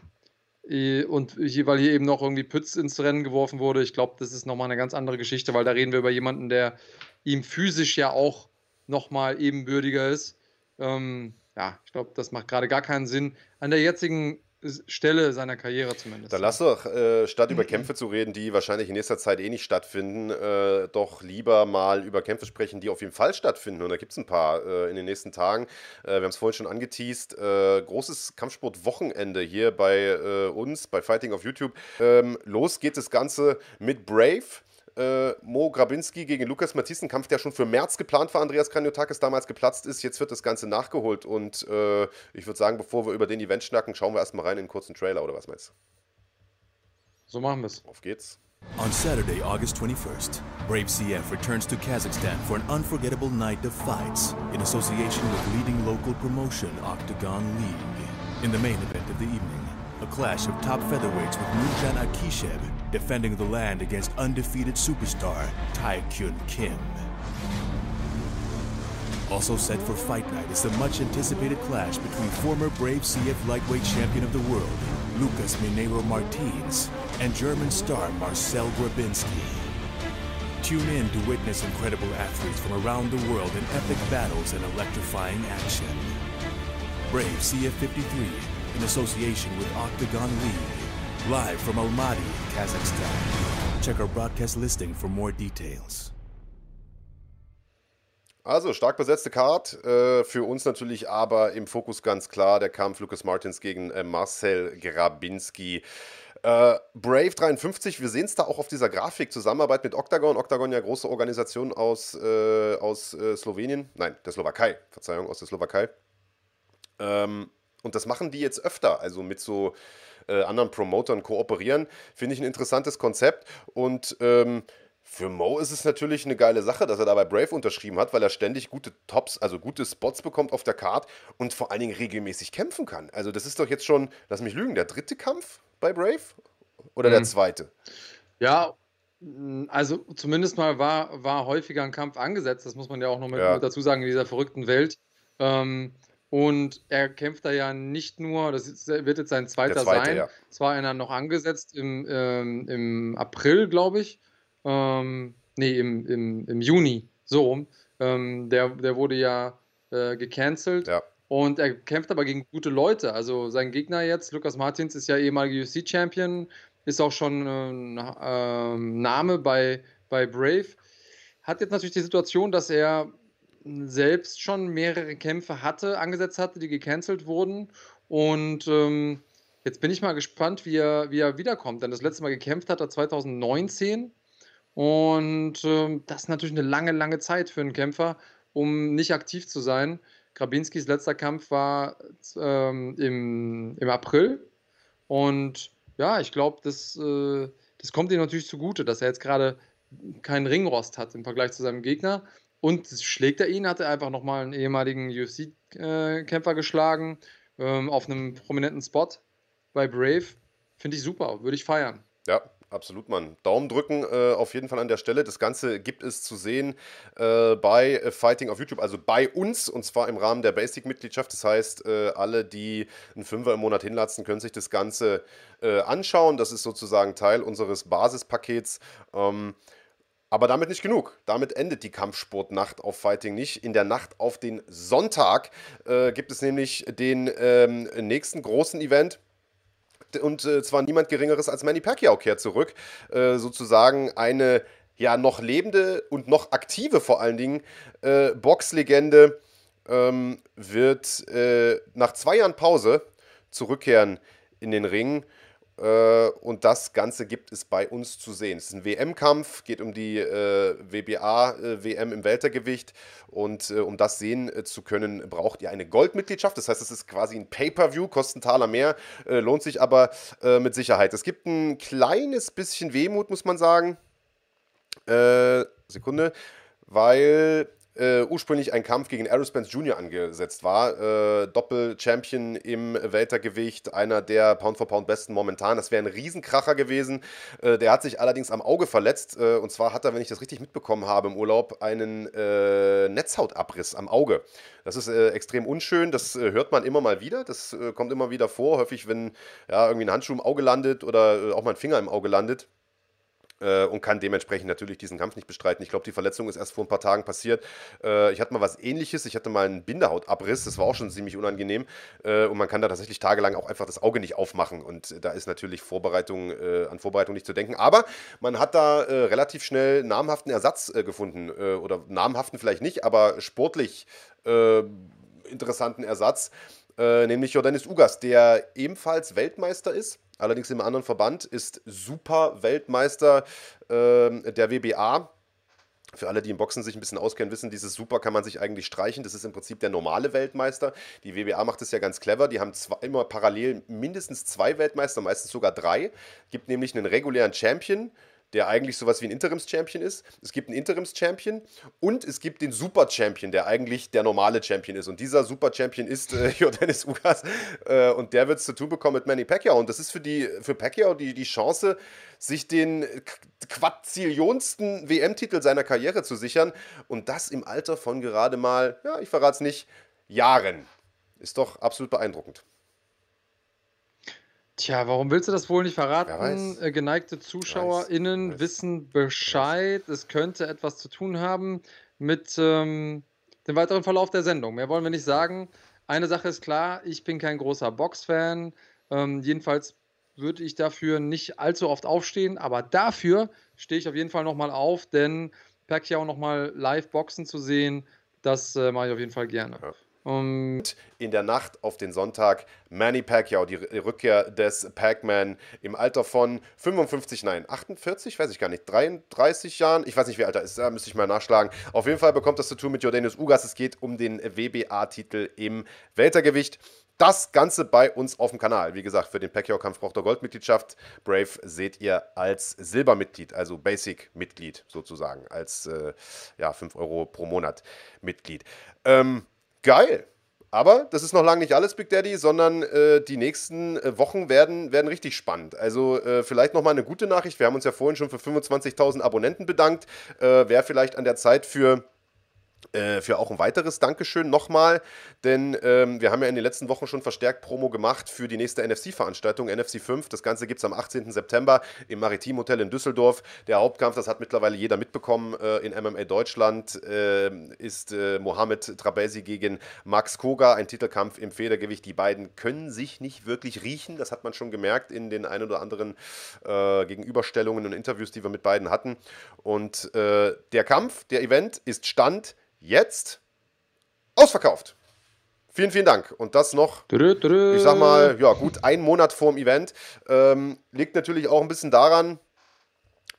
und weil hier eben noch irgendwie Pütz ins Rennen geworfen wurde, ich glaube, das ist nochmal eine ganz andere Geschichte, weil da reden wir über jemanden, der ihm physisch ja auch nochmal ebenbürtiger ist. Ähm, ja, ich glaube, das macht gerade gar keinen Sinn. An der jetzigen Stelle seiner Karriere zumindest. Dann lass doch, äh, statt über Kämpfe zu reden, die wahrscheinlich in nächster Zeit eh nicht stattfinden, äh, doch lieber mal über Kämpfe sprechen, die auf jeden Fall stattfinden. Und da gibt es ein paar äh, in den nächsten Tagen. Äh, wir haben es vorhin schon angeteased. Äh, großes Kampfsport-Wochenende hier bei äh, uns, bei Fighting auf YouTube. Ähm, los geht das Ganze mit Brave äh, Mo Grabinski gegen Lukas Matthias, ein Kampf, der schon für März geplant war, Andreas Kranjotakis damals geplatzt ist. Jetzt wird das Ganze nachgeholt und äh, ich würde sagen, bevor wir über den Event schnacken, schauen wir erstmal rein in einen kurzen Trailer oder was meinst du? So machen wir es. Auf geht's. On Saturday, August 21st, Brave CF returns to Kazakhstan for an unforgettable night of fights in association with leading local promotion Octagon League. In the main event of the evening, a clash of top featherweights with Nurjan Akishev defending the land against undefeated superstar Tai Kyun Kim. Also set for Fight Night is the much anticipated clash between former Brave CF lightweight champion of the world, Lucas Minero Martins, and German star Marcel Grabinski. Tune in to witness incredible athletes from around the world in epic battles and electrifying action. Brave CF 53 in association with Octagon League, live from Almaty, Kazakhstan. Check our broadcast listing for more details. Also stark besetzte Card. Äh, für uns natürlich aber im Fokus ganz klar der Kampf Lucas Martins gegen äh, Marcel Grabinski. Äh, Brave 53, wir sehen es da auch auf dieser Grafik, Zusammenarbeit mit Octagon. Octagon ja große Organisation aus, äh, aus äh, Slowenien, nein, der Slowakei, Verzeihung, aus der Slowakei. Ähm, und das machen die jetzt öfter, also mit so äh, anderen Promotern kooperieren. Finde ich ein interessantes Konzept. Und ähm, für Mo ist es natürlich eine geile Sache, dass er da bei Brave unterschrieben hat, weil er ständig gute Tops, also gute Spots bekommt auf der Card und vor allen Dingen regelmäßig kämpfen kann. Also das ist doch jetzt schon, lass mich lügen, der dritte Kampf bei Brave oder mhm. der zweite? Ja, also zumindest mal war, war häufiger ein Kampf angesetzt, das muss man ja auch noch mit, ja. mit dazu sagen, in dieser verrückten Welt. Ähm, und er kämpft da ja nicht nur, das wird jetzt sein zweiter zweite, sein. Ja. Es war einer noch angesetzt im, ähm, im April, glaube ich. Ähm, nee, im, im, im Juni, so rum. Ähm, der, der wurde ja äh, gecancelt. Ja. Und er kämpft aber gegen gute Leute. Also sein Gegner jetzt, Lukas Martins, ist ja ehemaliger UFC-Champion, ist auch schon ein äh, Name bei, bei Brave. Hat jetzt natürlich die Situation, dass er selbst schon mehrere Kämpfe hatte, angesetzt hatte, die gecancelt wurden. Und ähm, jetzt bin ich mal gespannt, wie er, wie er wiederkommt. Denn das letzte Mal gekämpft hat er 2019. Und ähm, das ist natürlich eine lange, lange Zeit für einen Kämpfer, um nicht aktiv zu sein. Grabinskis letzter Kampf war ähm, im, im April. Und ja, ich glaube, das, äh, das kommt ihm natürlich zugute, dass er jetzt gerade keinen Ringrost hat im Vergleich zu seinem Gegner. Und schlägt er ihn, hat er einfach nochmal einen ehemaligen UFC-Kämpfer geschlagen, ähm, auf einem prominenten Spot bei Brave. Finde ich super, würde ich feiern. Ja, absolut, Mann. Daumen drücken äh, auf jeden Fall an der Stelle. Das Ganze gibt es zu sehen äh, bei äh, Fighting auf YouTube, also bei uns und zwar im Rahmen der Basic-Mitgliedschaft. Das heißt, äh, alle, die einen Fünfer im Monat hinlatzen, können sich das Ganze äh, anschauen. Das ist sozusagen Teil unseres Basispakets. Ähm, aber damit nicht genug. Damit endet die Kampfsportnacht auf Fighting nicht. In der Nacht auf den Sonntag äh, gibt es nämlich den ähm, nächsten großen Event. Und äh, zwar niemand Geringeres als Manny Pacquiao kehrt zurück. Äh, sozusagen eine ja noch lebende und noch aktive vor allen Dingen äh, Boxlegende ähm, wird äh, nach zwei Jahren Pause zurückkehren in den Ring und das Ganze gibt es bei uns zu sehen. Es ist ein WM-Kampf, geht um die äh, WBA-WM äh, im Weltergewicht. Und äh, um das sehen äh, zu können, braucht ihr eine Goldmitgliedschaft. Das heißt, es ist quasi ein Pay-Per-View, kostet einen Taler mehr, äh, lohnt sich aber mit Sicherheit. Es gibt ein kleines bisschen Wehmut, muss man sagen. Sekunde, weil äh, ursprünglich ein Kampf gegen Errol Spence Jr. angesetzt war. Äh, Doppel-Champion im Weltergewicht, einer der Pound-for-Pound-Besten momentan. Das wäre ein Riesenkracher gewesen. Äh, der hat sich allerdings am Auge verletzt. Äh, und zwar hat er, wenn ich das richtig mitbekommen habe, im Urlaub einen äh, Netzhautabriss am Auge. Das ist äh, extrem unschön. Das hört man immer mal wieder. Das kommt immer wieder vor. Häufig, wenn ja, irgendwie ein Handschuh im Auge landet oder auch mal ein Finger im Auge landet äh, und kann dementsprechend natürlich diesen Kampf nicht bestreiten. Ich glaube, die Verletzung ist erst vor ein paar Tagen passiert. Äh, ich hatte mal was ähnliches. Ich hatte mal einen Bindehautabriss. Das war auch schon ziemlich unangenehm. Äh, und man kann da tatsächlich tagelang auch einfach das Auge nicht aufmachen. Und da ist natürlich Vorbereitung, äh, an Vorbereitung nicht zu denken. Aber man hat da äh, relativ schnell namhaften Ersatz äh, gefunden. oder namhaften vielleicht nicht, aber sportlich interessanten Ersatz. nämlich Jordanis Ugas, der ebenfalls Weltmeister ist allerdings im anderen Verband, ist Super-Weltmeister äh, der WBA. Für alle, die im Boxen sich ein bisschen auskennen, wissen, dieses Super kann man sich eigentlich streichen. Das ist im Prinzip der normale Weltmeister. Die WBA macht es ja ganz clever. Die haben zwei, immer parallel mindestens zwei Weltmeister, meistens sogar drei. Gibt nämlich einen regulären Champion, der eigentlich sowas wie ein Interims-Champion ist. Es gibt einen Interims-Champion und es gibt den Super-Champion, der eigentlich der normale Champion ist. Und dieser Super-Champion ist äh, Jordanis Ugas äh, und der wird es zu tun bekommen mit Manny Pacquiao. Und das ist für, die, für Pacquiao die, die Chance, sich den quadrillionsten WM-Titel seiner Karriere zu sichern. Und das im Alter von gerade mal, ja, ich verrate es nicht, Jahren. Ist doch absolut beeindruckend. Tja, warum willst du das wohl nicht verraten? Äh, geneigte ZuschauerInnen weiß. wissen Bescheid. Es könnte etwas zu tun haben mit ähm, dem weiteren Verlauf der Sendung. Mehr wollen wir nicht sagen. Eine Sache ist klar, ich bin kein großer Box-Fan. Ähm, jedenfalls würde ich dafür nicht allzu oft aufstehen, aber dafür stehe ich auf jeden Fall nochmal auf, denn Pacquiao nochmal live boxen zu sehen, das äh, mache ich auf jeden Fall gerne. Ja. Und in der Nacht auf den Sonntag Manny Pacquiao, die Rückkehr des Pac-Man im Alter von 55, nein, 48, weiß ich gar nicht, 33 Jahren, ich weiß nicht, wie alt er ist, da müsste ich mal nachschlagen. Auf jeden Fall bekommt das zu tun mit Jordanius Ugas. Es geht um den WBA-Titel im Weltergewicht. Das Ganze bei uns auf dem Kanal. Wie gesagt, für den Pacquiao-Kampf braucht er Goldmitgliedschaft. Brave seht ihr als Silbermitglied, also Basic-Mitglied sozusagen, als äh, ja, 5 Euro pro Monat Mitglied. Ähm, Geil. Aber das ist noch lange nicht alles, Big Daddy, sondern äh, die nächsten äh, Wochen werden, werden richtig spannend. Also äh, vielleicht nochmal eine gute Nachricht. Wir haben uns ja vorhin schon für 25.000 Abonnenten bedankt. Äh, Wäre vielleicht an der Zeit für äh, für auch ein weiteres Dankeschön nochmal, denn ähm, wir haben ja in den letzten Wochen schon verstärkt Promo gemacht für die nächste NFC-Veranstaltung, NFC 5. Das Ganze gibt es am 18. September im Maritim Hotel in Düsseldorf. Der Hauptkampf, das hat mittlerweile jeder mitbekommen, äh, in MMA Deutschland äh, ist Mohamed Trabesi gegen Max Koga, ein Titelkampf im Federgewicht. Die beiden können sich nicht wirklich riechen, das hat man schon gemerkt in den ein oder anderen äh, Gegenüberstellungen und Interviews, die wir mit beiden hatten. Und äh, der Kampf, der Event ist Stand jetzt ausverkauft. Vielen, vielen Dank. Und das noch, ich sag mal, ja, gut ein Monat vorm Event. Ähm, liegt natürlich auch ein bisschen daran,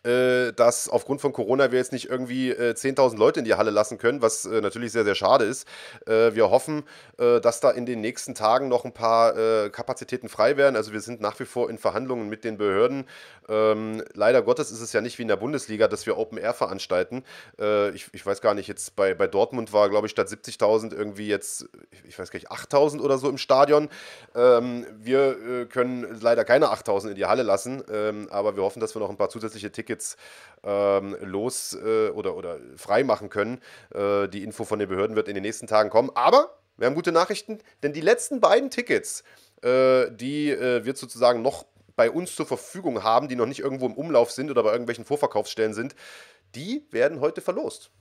äh, dass aufgrund von Corona wir jetzt nicht irgendwie äh, 10.000 Leute in die Halle lassen können, was äh, natürlich sehr, sehr schade ist. Äh, wir hoffen, äh, dass da in den nächsten Tagen noch ein paar äh, Kapazitäten frei werden. Also wir sind nach wie vor in Verhandlungen mit den Behörden. Ähm, leider Gottes ist es ja nicht wie in der Bundesliga, dass wir Open Air veranstalten. ich, ich, weiß gar nicht, jetzt bei, bei Dortmund war, glaube ich, statt 70.000 irgendwie jetzt, ich weiß gar nicht, 8.000 oder so im Stadion. Ähm, wir können leider keine 8.000 in die Halle lassen, ähm, aber wir hoffen, dass wir noch ein paar zusätzliche Tickets Tickets ähm, los äh, oder, oder frei machen können. Äh, die Info von den Behörden wird in den nächsten Tagen kommen. Aber wir haben gute Nachrichten, denn die letzten beiden Tickets, äh, die äh, wird sozusagen noch bei uns zur Verfügung haben, die noch nicht irgendwo im Umlauf sind oder bei irgendwelchen Vorverkaufsstellen sind, die werden heute verlost.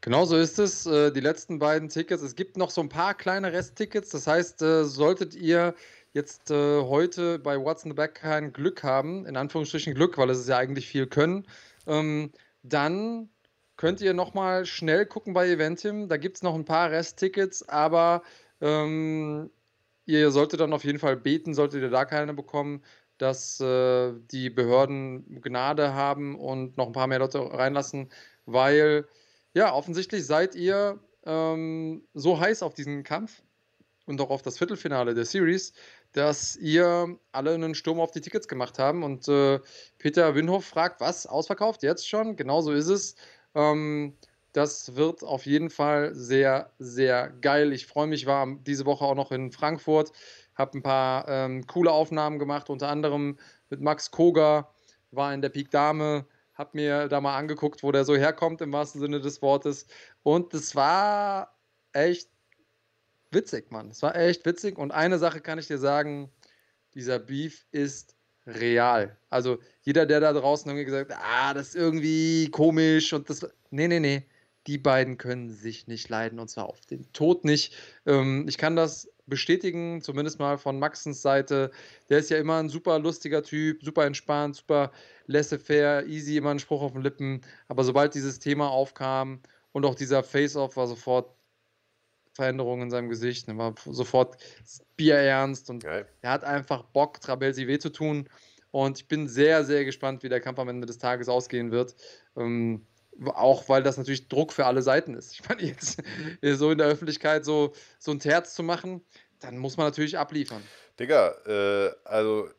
Genau so ist es. Äh, die letzten beiden Tickets. Es gibt noch so ein paar kleine Resttickets. Das heißt, äh, solltet ihr jetzt äh, heute bei What's in the Back kein Glück haben, in Anführungsstrichen Glück, weil es ist ja eigentlich viel können, ähm, dann könnt ihr nochmal schnell gucken bei Eventim. Da gibt es noch ein paar Resttickets, aber ähm, ihr solltet dann auf jeden Fall beten, solltet ihr da keine bekommen, dass äh, die Behörden Gnade haben und noch ein paar mehr Leute reinlassen, weil ja, offensichtlich seid ihr ähm, so heiß auf diesen Kampf und auch auf das Viertelfinale der Series, dass ihr alle einen Sturm auf die Tickets gemacht haben. Und äh, Peter Winhoff fragt, was? Ausverkauft jetzt schon? Genau so ist es. Ähm, das wird auf jeden Fall sehr, sehr geil. Ich freue mich, war diese Woche auch noch in Frankfurt, habe ein paar ähm, coole Aufnahmen gemacht, unter anderem mit Max Koga, war in der Peak Dame, habe mir da mal angeguckt, wo der so herkommt im wahrsten Sinne des Wortes. Und es war echt witzig, Mann. Es war echt witzig. Und eine Sache kann ich dir sagen: dieser Beef ist real. Also jeder, der da draußen irgendwie gesagt hat, ah, das ist irgendwie komisch und das. Nee, nee, nee. Die beiden können sich nicht leiden und zwar auf den Tod nicht. Ähm, ich kann das bestätigen, zumindest mal von Maxens Seite. Der ist ja immer ein super lustiger Typ, super entspannt, super laissez-faire, easy, immer ein Spruch auf den Lippen. Aber sobald dieses Thema aufkam und auch dieser Face-Off war sofort Veränderung in seinem Gesicht, ne, war sofort bierernst und Geil. er hat einfach Bock, Trabelsi weh zu tun. Und ich bin sehr, sehr gespannt, wie der Kampf am Ende des Tages ausgehen wird. Ähm, auch weil das natürlich Druck für alle Seiten ist. Ich meine, jetzt so in der Öffentlichkeit so, so ein Terz zu machen, dann muss man natürlich abliefern. Digga, äh, also äh,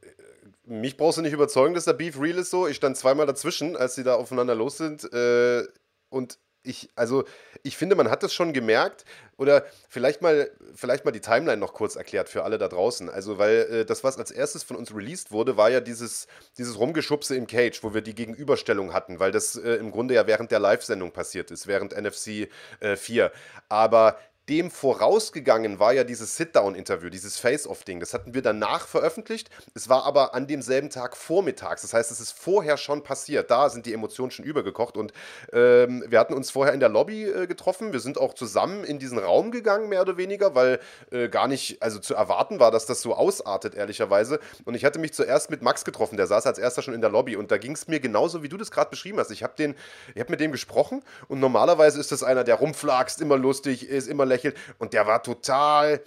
mich brauchst du nicht überzeugen, dass der Beef real ist so. Ich stand zweimal dazwischen, als sie da aufeinander los sind. Äh, und ich, also, ich finde, man hat das schon gemerkt. Oder vielleicht mal, vielleicht mal die Timeline noch kurz erklärt für alle da draußen. Also, weil äh, das, was als erstes von uns released wurde, war ja dieses, dieses Rumgeschubse im Cage, wo wir die Gegenüberstellung hatten, weil das äh, im Grunde ja während der Live-Sendung passiert ist, während NFC äh, 4. Aber dem vorausgegangen war ja dieses Sit-Down-Interview, dieses Face-Off-Ding. Das hatten wir danach veröffentlicht. Es war aber an demselben Tag vormittags. Das heißt, es ist vorher schon passiert. Da sind die Emotionen schon übergekocht. Und ähm, wir hatten uns vorher in der Lobby äh, getroffen. Wir sind auch zusammen in diesen Raum gegangen, mehr oder weniger, weil äh, gar nicht, also zu erwarten war, dass das so ausartet, ehrlicherweise. Und ich hatte mich zuerst mit Max getroffen. Der saß als erster schon in der Lobby. Und da ging es mir genauso, wie du das gerade beschrieben hast. Ich habe hab mit dem gesprochen. Und normalerweise ist das einer, der rumflagst, immer lustig ist, immer lächelt gelächelt und der war total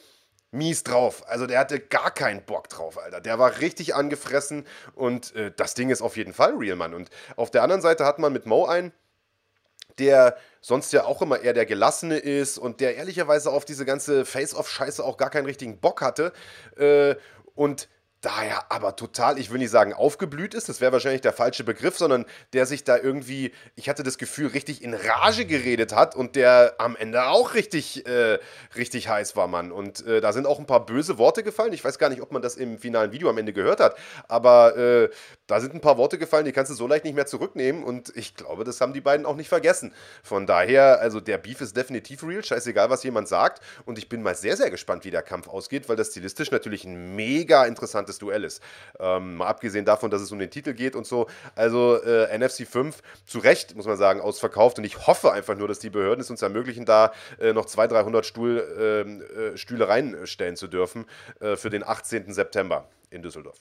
mies drauf. Also der hatte gar keinen Bock drauf, Alter. Der war richtig angefressen und äh, das Ding ist auf jeden Fall real, Mann. Und auf der anderen Seite hat man mit Mo einen, der sonst ja auch immer eher der Gelassene ist und der ehrlicherweise auf diese ganze Face-Off-Scheiße auch gar keinen richtigen Bock hatte. Äh, und daher aber total, ich will nicht sagen aufgeblüht ist, das wäre wahrscheinlich der falsche Begriff, sondern der sich da irgendwie, ich hatte das Gefühl, richtig in Rage geredet hat und der am Ende auch richtig, äh, richtig heiß war, Mann. Und äh, da sind auch ein paar böse Worte gefallen. Ich weiß gar nicht, ob man das im finalen Video am Ende gehört hat, aber äh, da sind ein paar Worte gefallen, die kannst du so leicht nicht mehr zurücknehmen und ich glaube, das haben die beiden auch nicht vergessen. Von daher, also der Beef ist definitiv real, scheißegal, was jemand sagt und ich bin mal sehr, sehr gespannt, wie der Kampf ausgeht, weil das stilistisch natürlich ein mega interessantes interessantes Duell ist. Ähm, mal abgesehen davon, dass es um den Titel geht und so. Also äh, NFC 5 zu Recht, muss man sagen, ausverkauft. Und ich hoffe einfach nur, dass die Behörden es uns ermöglichen, da äh, noch 200, 300 Stuhl, ähm, äh, Stühle reinstellen zu dürfen äh, für den 18. September in Düsseldorf.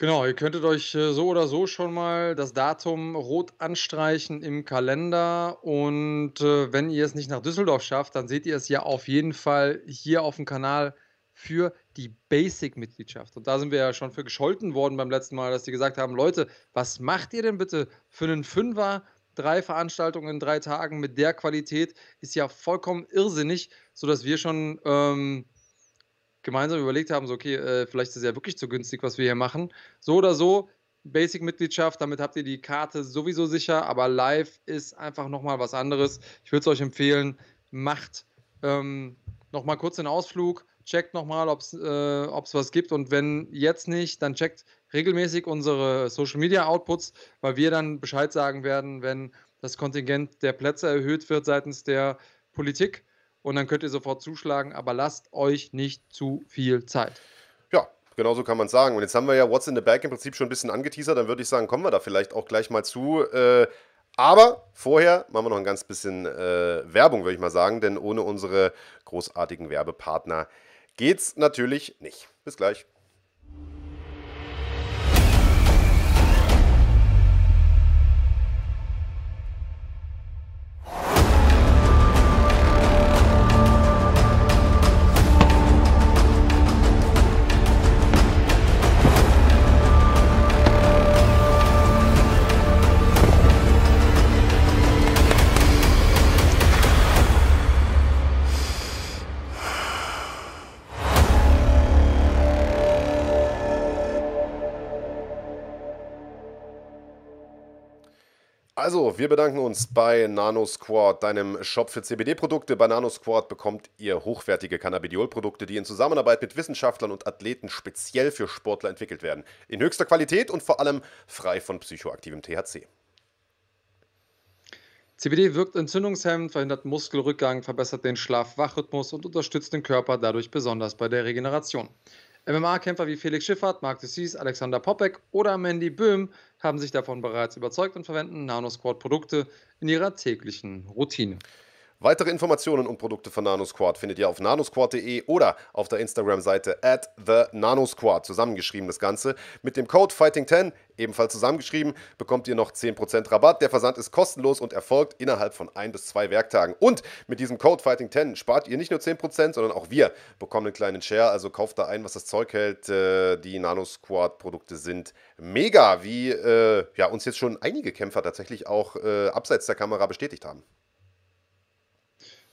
Genau, ihr könntet euch äh, so oder so schon mal das Datum rot anstreichen im Kalender. Und äh, wenn ihr es nicht nach Düsseldorf schafft, dann seht ihr es ja auf jeden Fall hier auf dem Kanal für die Basic-Mitgliedschaft. Und da sind wir ja schon für gescholten worden beim letzten Mal, dass die gesagt haben, Leute, was macht ihr denn bitte für einen Fünfer? Drei Veranstaltungen in drei Tagen mit der Qualität ist ja vollkommen irrsinnig, sodass wir schon ähm, gemeinsam überlegt haben, so okay, äh, vielleicht ist es ja wirklich zu günstig, was wir hier machen. So oder so, Basic-Mitgliedschaft, damit habt ihr die Karte sowieso sicher, aber live ist einfach nochmal was anderes. Ich würde es euch empfehlen, macht ähm, nochmal kurz den Ausflug, checkt nochmal, ob es äh, was gibt und wenn jetzt nicht, dann checkt regelmäßig unsere Social Media Outputs, weil wir dann Bescheid sagen werden, wenn das Kontingent der Plätze erhöht wird seitens der Politik und dann könnt ihr sofort zuschlagen, aber lasst euch nicht zu viel Zeit. Ja, genau so kann man sagen. Und jetzt haben wir ja What's in the Bag im Prinzip schon ein bisschen angeteasert, dann würde ich sagen, kommen wir da vielleicht auch gleich mal zu. Äh, aber vorher machen wir noch ein ganz bisschen äh, Werbung, würde ich mal sagen, denn ohne unsere großartigen Werbepartner geht's natürlich nicht. Bis gleich. Wir bedanken uns bei NanoSquad, deinem Shop für CBD-Produkte. Bei NanoSquad bekommt ihr hochwertige Cannabidiol-Produkte, die in Zusammenarbeit mit Wissenschaftlern und Athleten speziell für Sportler entwickelt werden. In höchster Qualität und vor allem frei von psychoaktivem THC. CBD wirkt entzündungshemmend, verhindert Muskelrückgang, verbessert den Schlaf-Wach-Rhythmus und unterstützt den Körper dadurch besonders bei der Regeneration. MMA-Kämpfer wie Felix Schiffert, Marc Dussis, Alexander Popek oder Mandy Böhm haben sich davon bereits überzeugt und verwenden NanoSquad-Produkte in ihrer täglichen Routine. Weitere Informationen und Produkte von NanoSquad findet ihr auf nanosquad.de oder auf der Instagram-Seite at the NanoSquad. Zusammengeschrieben das Ganze. Mit dem Code Fighting10, ebenfalls zusammengeschrieben, bekommt ihr noch 10% Rabatt. Der Versand ist kostenlos und erfolgt innerhalb von ein bis zwei Werktagen. Und mit diesem Code Fighting10 spart ihr nicht nur 10%, sondern auch wir bekommen einen kleinen Share. Also kauft da ein, was das Zeug hält. Äh, die NanoSquad-Produkte sind mega, wie äh, ja, uns jetzt schon einige Kämpfer tatsächlich auch äh, abseits der Kamera bestätigt haben.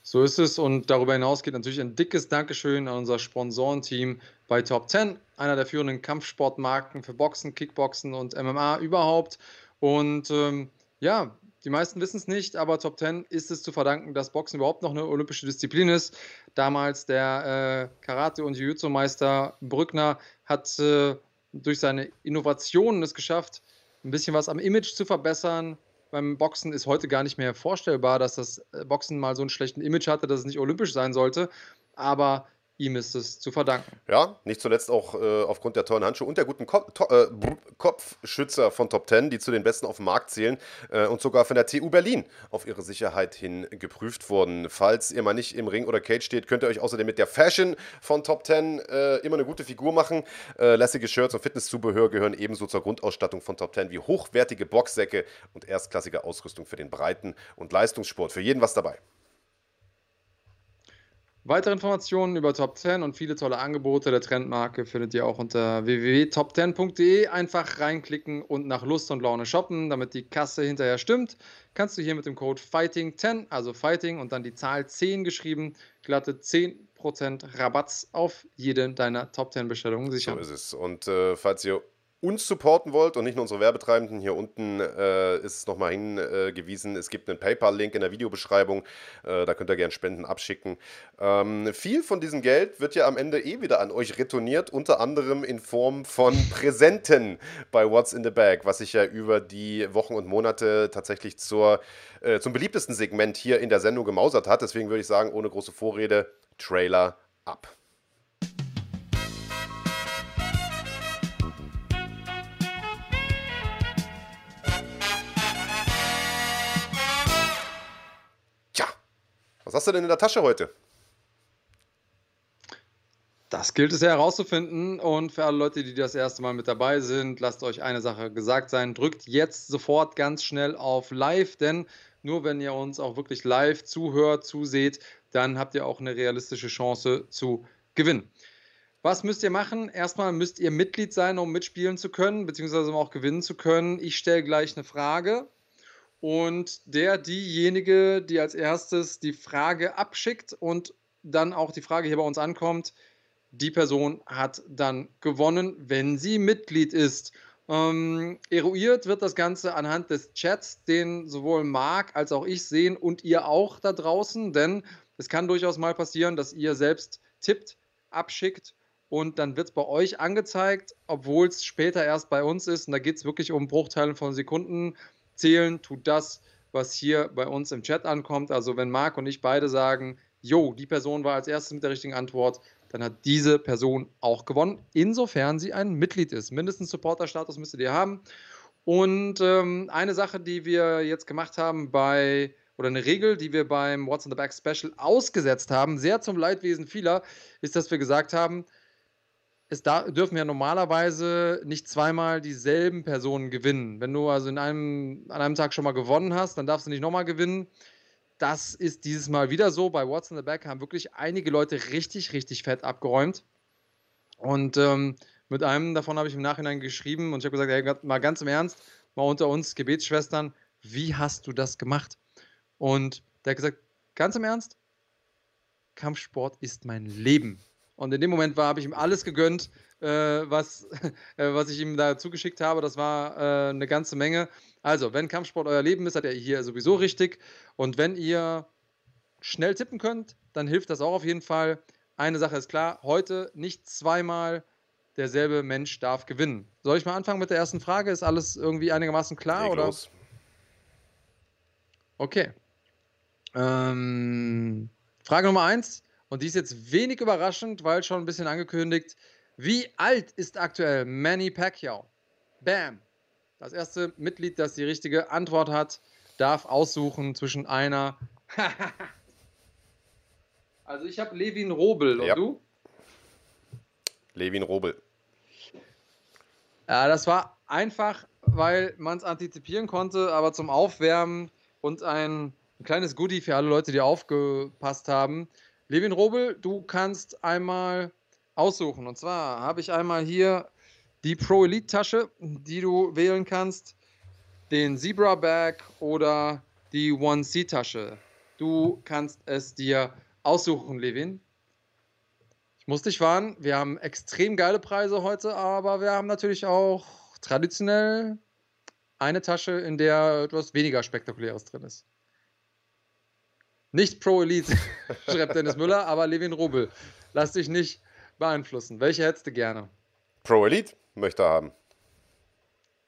So ist es und darüber hinaus geht natürlich ein dickes Dankeschön an unser Sponsorenteam bei Top 10, einer der führenden Kampfsportmarken für Boxen, Kickboxen und MMA überhaupt. Und ähm, ja, die meisten wissen es nicht, aber Top 10 ist es zu verdanken, dass Boxen überhaupt noch eine olympische Disziplin ist. Damals der äh, Karate- und Jiu-Jitsu-Meister Brückner hat äh, durch seine Innovationen es geschafft, ein bisschen was am Image zu verbessern, beim Boxen ist heute gar nicht mehr vorstellbar, dass das äh, Boxen mal so einen schlechten Image hatte, dass es nicht olympisch sein sollte. Aber ihm ist es zu verdanken. Ja, nicht zuletzt auch äh, aufgrund der tollen Handschuhe und der guten Ko äh, Kopfschützer von Top 10, die zu den besten auf dem Markt zählen äh, und sogar von der TU Berlin auf ihre Sicherheit hin geprüft wurden. Falls ihr mal nicht im Ring oder Cage steht, könnt ihr euch außerdem mit der Fashion von Top 10 äh, immer eine gute Figur machen. Äh, lässige Shirts und Fitnesszubehör gehören ebenso zur Grundausstattung von Top 10 wie hochwertige Boxsäcke und erstklassige Ausrüstung für den Breiten- und Leistungssport. Für jeden was dabei. Weitere Informationen über Top 10 und viele tolle Angebote der Trendmarke findet ihr auch unter www.top10.de. Einfach reinklicken und nach Lust und Laune shoppen, damit die Kasse hinterher stimmt. Kannst du hier mit dem Code FIGHTING10, also Fighting und dann die Zahl 10 geschrieben, glatte 10% Rabatz auf jede deiner Top 10 Bestellungen sichern. So ist es. Und äh, falls ihr uns supporten wollt und nicht nur unsere Werbetreibenden, hier unten äh, ist es nochmal hingewiesen, es gibt einen PayPal-Link in der Videobeschreibung, äh, da könnt ihr gerne Spenden abschicken. Ähm, viel von diesem Geld wird ja am Ende eh wieder an euch retourniert, unter anderem in Form von Präsenten bei What's in the Bag, was sich ja über die Wochen und Monate tatsächlich zur, äh, zum beliebtesten Segment hier in der Sendung gemausert hat. Deswegen würde ich sagen, ohne große Vorrede, Trailer ab. Was hast du denn in der Tasche heute? Das gilt es ja herauszufinden. Und für alle Leute, die das erste Mal mit dabei sind, lasst euch eine Sache gesagt sein. Drückt jetzt sofort ganz schnell auf Live, denn nur wenn ihr uns auch wirklich live zuhört, zuseht, dann habt ihr auch eine realistische Chance zu gewinnen. Was müsst ihr machen? Erstmal müsst ihr Mitglied sein, um mitspielen zu können, beziehungsweise um auch gewinnen zu können. Ich stelle gleich eine Frage und der, diejenige, die als erstes die Frage abschickt und dann auch die Frage hier bei uns ankommt, die Person hat dann gewonnen, wenn sie Mitglied ist. Ähm, eruiert wird das Ganze anhand des Chats, den sowohl Marc als auch ich sehen und ihr auch da draußen, denn es kann durchaus mal passieren, dass ihr selbst tippt, abschickt und dann wird es bei euch angezeigt, obwohl es später erst bei uns ist. Und da geht es wirklich um Bruchteile von Sekunden zählen tut das, was hier bei uns im Chat ankommt. Also wenn Marc und ich beide sagen, jo, die Person war als erstes mit der richtigen Antwort, dann hat diese Person auch gewonnen, insofern sie ein Mitglied ist. Mindestens Supporter-Status müsstet ihr haben. Und ähm, eine Sache, die wir jetzt gemacht haben bei, oder eine Regel, die wir beim What's in the Back Special ausgesetzt haben, sehr zum Leidwesen vieler, ist, dass wir gesagt haben, es da, dürfen ja normalerweise nicht zweimal dieselben Personen gewinnen. Wenn du also in einem, an einem Tag schon mal gewonnen hast, dann darfst du nicht nochmal gewinnen. Das ist dieses Mal wieder so. Bei What's in the Back haben wirklich einige Leute richtig, richtig fett abgeräumt. Und ähm, mit einem davon habe ich im Nachhinein geschrieben und ich habe gesagt, hey, mal ganz im Ernst, mal unter uns Gebetsschwestern, wie hast du das gemacht? Und der hat gesagt, ganz im Ernst, Kampfsport ist mein Leben. Und in dem Moment habe ich ihm alles gegönnt, äh, was, äh, was ich ihm da zugeschickt habe. Das war äh, eine ganze Menge. Also, wenn Kampfsport euer Leben ist, hat er hier sowieso richtig. Und wenn ihr schnell tippen könnt, dann hilft das auch auf jeden Fall. Eine Sache ist klar, heute nicht zweimal derselbe Mensch darf gewinnen. Soll ich mal anfangen mit der ersten Frage? Ist alles irgendwie einigermaßen klar? Leg oder? los. Okay. Ähm, Frage Nummer eins, und die ist jetzt wenig überraschend, weil schon ein bisschen angekündigt. Wie alt ist aktuell Manny Pacquiao? Bam. Das erste Mitglied, das die richtige Antwort hat, darf aussuchen zwischen einer. also ich habe Levin Robel und Ja. du? Levin Robel. Ja, das war einfach, weil man es antizipieren konnte, aber zum Aufwärmen und ein, ein kleines Goodie für alle Leute, die aufgepasst haben. Levin Robel, du kannst einmal aussuchen. Und zwar habe ich einmal hier die Pro Elite Tasche, die du wählen kannst, den Zebra Bag oder die One C Tasche. Du kannst es dir aussuchen, Levin. Ich muss dich warnen, wir haben extrem geile Preise heute, aber wir haben natürlich auch traditionell eine Tasche, in der etwas weniger Spektakuläres drin ist. Nicht Pro Elite, schreibt Dennis Müller, aber Levin Robel. Lass dich nicht beeinflussen. Welche hättest du gerne? Pro Elite möchte er haben.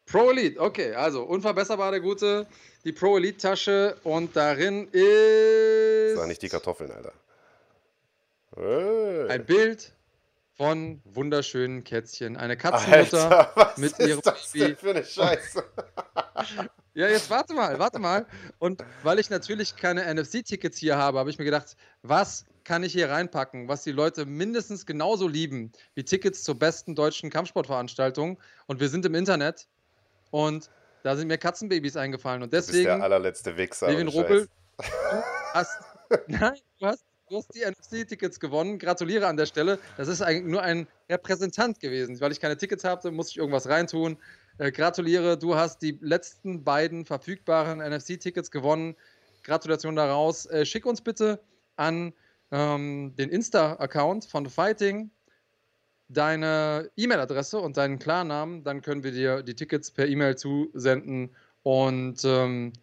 Pro Elite, okay, also unverbesserbar der gute, die Pro Elite Tasche und darin ist Sag nicht die Kartoffeln, Alter. Hey. ein Bild von wunderschönen Kätzchen. Eine Katzenmutter Alter, mit ist ihrem das Baby. für eine Scheiße? Ja, jetzt warte mal, warte mal. Und weil ich natürlich keine NFC-Tickets hier habe, habe ich mir gedacht, was kann ich hier reinpacken, was die Leute mindestens genauso lieben wie Tickets zur besten deutschen Kampfsportveranstaltung. Und wir sind im Internet und da sind mir Katzenbabys eingefallen. Und Du bist der deswegen, allerletzte Wichser. Levin Ruppel, du hast, nein, du hast, du hast die NFC-Tickets gewonnen. Gratuliere an der Stelle. Das ist eigentlich nur ein Repräsentant gewesen. Weil ich keine Tickets hatte, musste ich irgendwas reintun. Äh, gratuliere, du hast die letzten beiden verfügbaren NFC-Tickets gewonnen. Gratulation daraus. Äh, schick uns bitte an ähm, den Insta-Account von The Fighting deine E-Mail-Adresse und deinen Klarnamen. Dann können wir dir die Tickets per E-Mail zusenden. Und ähm,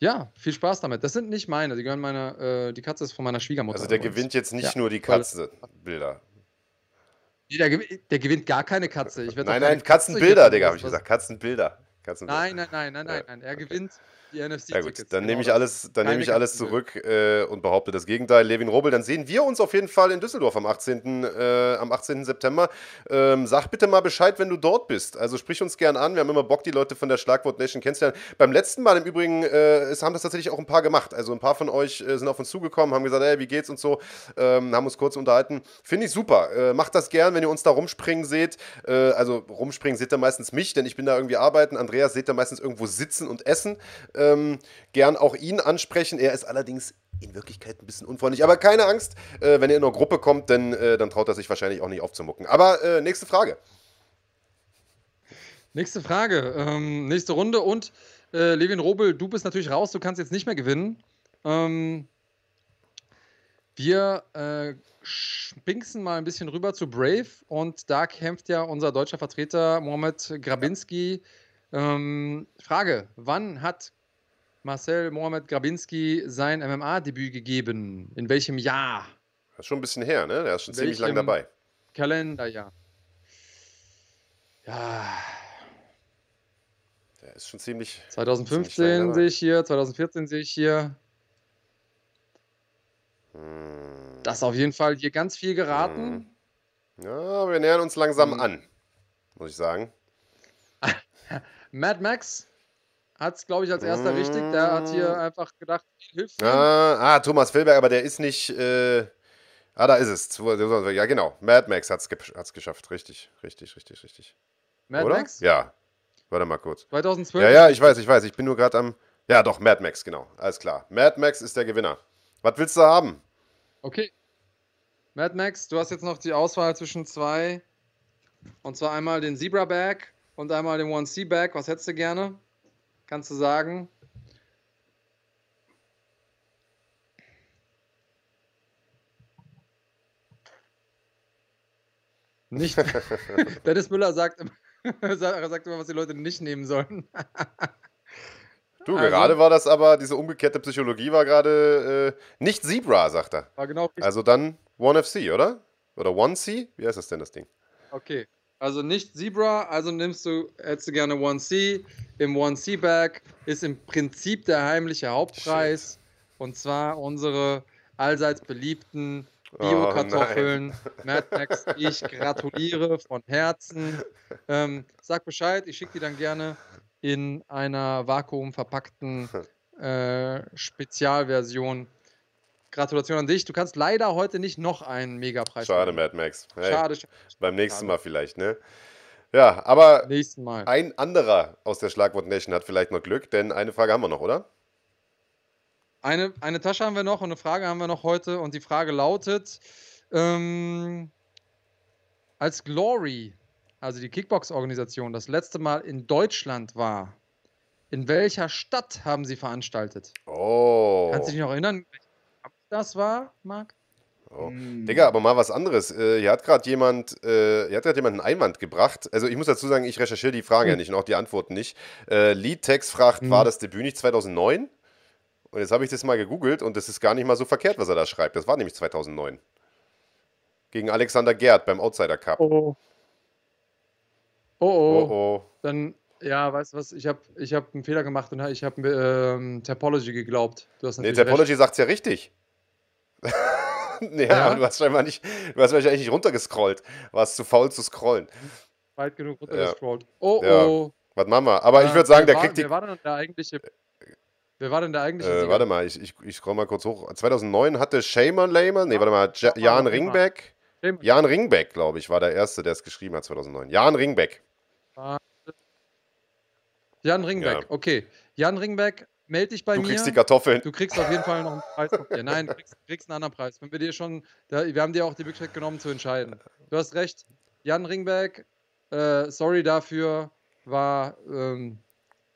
ja, viel Spaß damit. Das sind nicht meine, die gehören meiner, äh, die Katze ist von meiner Schwiegermutter. Also der gewinnt jetzt nicht Ja, nur die Katzenbilder. Nee, Der, der gewinnt gar keine Katze. Nein, nein, Katze Katzenbilder, von Digga, habe ich gesagt. Katzenbilder. Katzenbilder. Nein, nein, nein, nein, nein, nein. Er okay. gewinnt die Ja NFC-Tickets. gut, dann nehme ich Genau alles, dann nehme ich alles zurück äh, und behaupte das Gegenteil. Levin Robel, dann sehen wir uns auf jeden Fall in Düsseldorf am 18. Äh, am 18. September. Ähm, sag bitte mal Bescheid, wenn du dort bist. Also sprich uns gern an. Wir haben immer Bock, die Leute von der Schlagwort Nation kennenzulernen. Beim letzten Mal im Übrigen äh, es haben das tatsächlich auch ein paar gemacht. Also ein paar von euch äh, sind auf uns zugekommen, haben gesagt, hey, wie geht's und so, ähm, haben uns kurz unterhalten. Finde ich super. Äh, macht das gern, wenn ihr uns da rumspringen seht. Äh, also rumspringen seht ihr meistens mich, denn ich bin da irgendwie arbeiten. Andreas seht ihr meistens irgendwo sitzen und essen. Ähm, gern auch ihn ansprechen. Er ist allerdings in Wirklichkeit ein bisschen unfreundlich. Aber keine Angst, äh, wenn er in eine Gruppe kommt, dann, äh, dann traut er sich wahrscheinlich auch nicht aufzumucken. Aber äh, nächste Frage. Nächste Frage, ähm, nächste Runde und äh, Levin Robel, du bist natürlich raus, du kannst jetzt nicht mehr gewinnen. Ähm, wir äh, spinksen mal ein bisschen rüber zu Brave und da kämpft ja unser deutscher Vertreter Mohamed Grabinski. Ähm, Frage: Wann hat Marcel Mohamed Grabinski sein MMA-Debüt gegeben? In welchem Jahr? Das ist schon ein bisschen her, ne? Der ist schon ziemlich lang dabei. Kalenderjahr. Ja, Der ist schon ziemlich. Ziemlich 2015 lang dabei. sehe ich hier, 2014 sehe ich hier. Hm, Das ist auf jeden Fall hier ganz viel geraten. ja, wir nähern uns langsam Hm. an, muss ich sagen. Mad Max hat es, glaube ich, als erster richtig. Der hat hier Mm. einfach gedacht, hilft. Ah, ah, Thomas Filberg, aber der ist nicht. Äh, ah, da ist es. Ja, genau. Mad Max hat es geschafft. Richtig, richtig, richtig, richtig. Mad Oder? Max? Ja. Warte mal kurz. 2012. Ja, ja, ich weiß, ich weiß. Ich bin nur gerade am. Ja, doch, Mad Max, genau. Alles klar. Mad Max ist der Gewinner. Was willst du haben? Okay. Mad Max, du hast jetzt noch die Auswahl zwischen zwei. Und zwar einmal den Zebra Bag und einmal den One C Bag. Was hättest du gerne? Kannst du sagen? Nicht. Dennis Müller sagt, immer- sagt immer, was die Leute nicht nehmen sollen. Du, Also- gerade war das aber, diese umgekehrte Psychologie war gerade äh, nicht Zebra, sagt er. War genau richtig. Also dann One FC, oder? Oder One C? Wie heißt das denn, das Ding? Okay. Also nicht Zebra, also nimmst du, hättest du gerne 1C. Im 1C-Bag ist im Prinzip der heimliche Hauptpreis. Und zwar unsere allseits beliebten Oh, Bio-Kartoffeln. Mad Max, ich gratuliere von Herzen. Ähm, sag Bescheid, ich schicke die dann gerne in einer vakuumverpackten äh, Spezialversion. Gratulation an dich. Du kannst leider heute nicht noch einen Megapreis Schade, gewinnen. Mad Max. Hey, Schade, schade. Beim nächsten schade. Mal vielleicht, ne? Ja, aber Nächsten Mal. ein anderer aus der Schlagwort Nation hat vielleicht noch Glück, denn eine Frage haben wir noch, oder? Eine, eine Tasche haben wir noch und eine Frage haben wir noch heute. Und die Frage lautet: ähm, Als Glory, also die Kickbox-Organisation, das letzte Mal in Deutschland war, in welcher Stadt haben sie veranstaltet? Oh. Kannst du dich noch erinnern, das war, Marc? oh. Hm. Digga, aber mal was anderes. Äh, hier hat gerade jemand, äh, hier hat gerade jemand einen Einwand gebracht. Also ich muss dazu sagen, ich recherchiere die Fragen ja Hm. nicht und auch die Antworten nicht. Äh, Leadtext fragt, Hm. war das Debüt nicht 2009? Und jetzt habe ich das mal gegoogelt und das ist gar nicht mal so verkehrt, was er da schreibt. Das war nämlich 2009. Gegen Alexander Gerd beim Outsider Cup. Oh. Oh, Oh, oh. oh. Dann, ja, weißt du was? Ich habe ich hab einen Fehler gemacht und ich habe ähm, Topology geglaubt. Du hast Nee, Topology sagt's ja richtig. Nee, Ja? aber du hast scheinbar nicht, du hast wahrscheinlich nicht runtergescrollt. Warst zu faul zu scrollen. weit genug runtergescrollt. Oh, Ja. oh. Was machen wir? Aber ich Äh, würde sagen, der war, kriegt die. Wer war denn der eigentliche. Wer war denn der eigentliche Äh, warte mal, ich, ich, ich scroll mal kurz hoch. 2009 hatte Shaman Lehmann, nee, warte mal, Ja- Jan. Ringbeck. Jan Ringbeck, glaube ich, war der Erste, der es geschrieben hat 2009. Jan Ringbeck. Jan Ringbeck, Ja. okay. Jan Ringbeck, melde dich bei Du mir. kriegst die Kartoffeln. du kriegst auf jeden Fall noch einen Preis von mir. Nein, du kriegst, kriegst einen anderen Preis. Wenn wir dir schon, da, wir haben dir auch die Möglichkeit genommen zu entscheiden. Du hast recht. Jan Ringbeck, äh, sorry dafür, war ähm,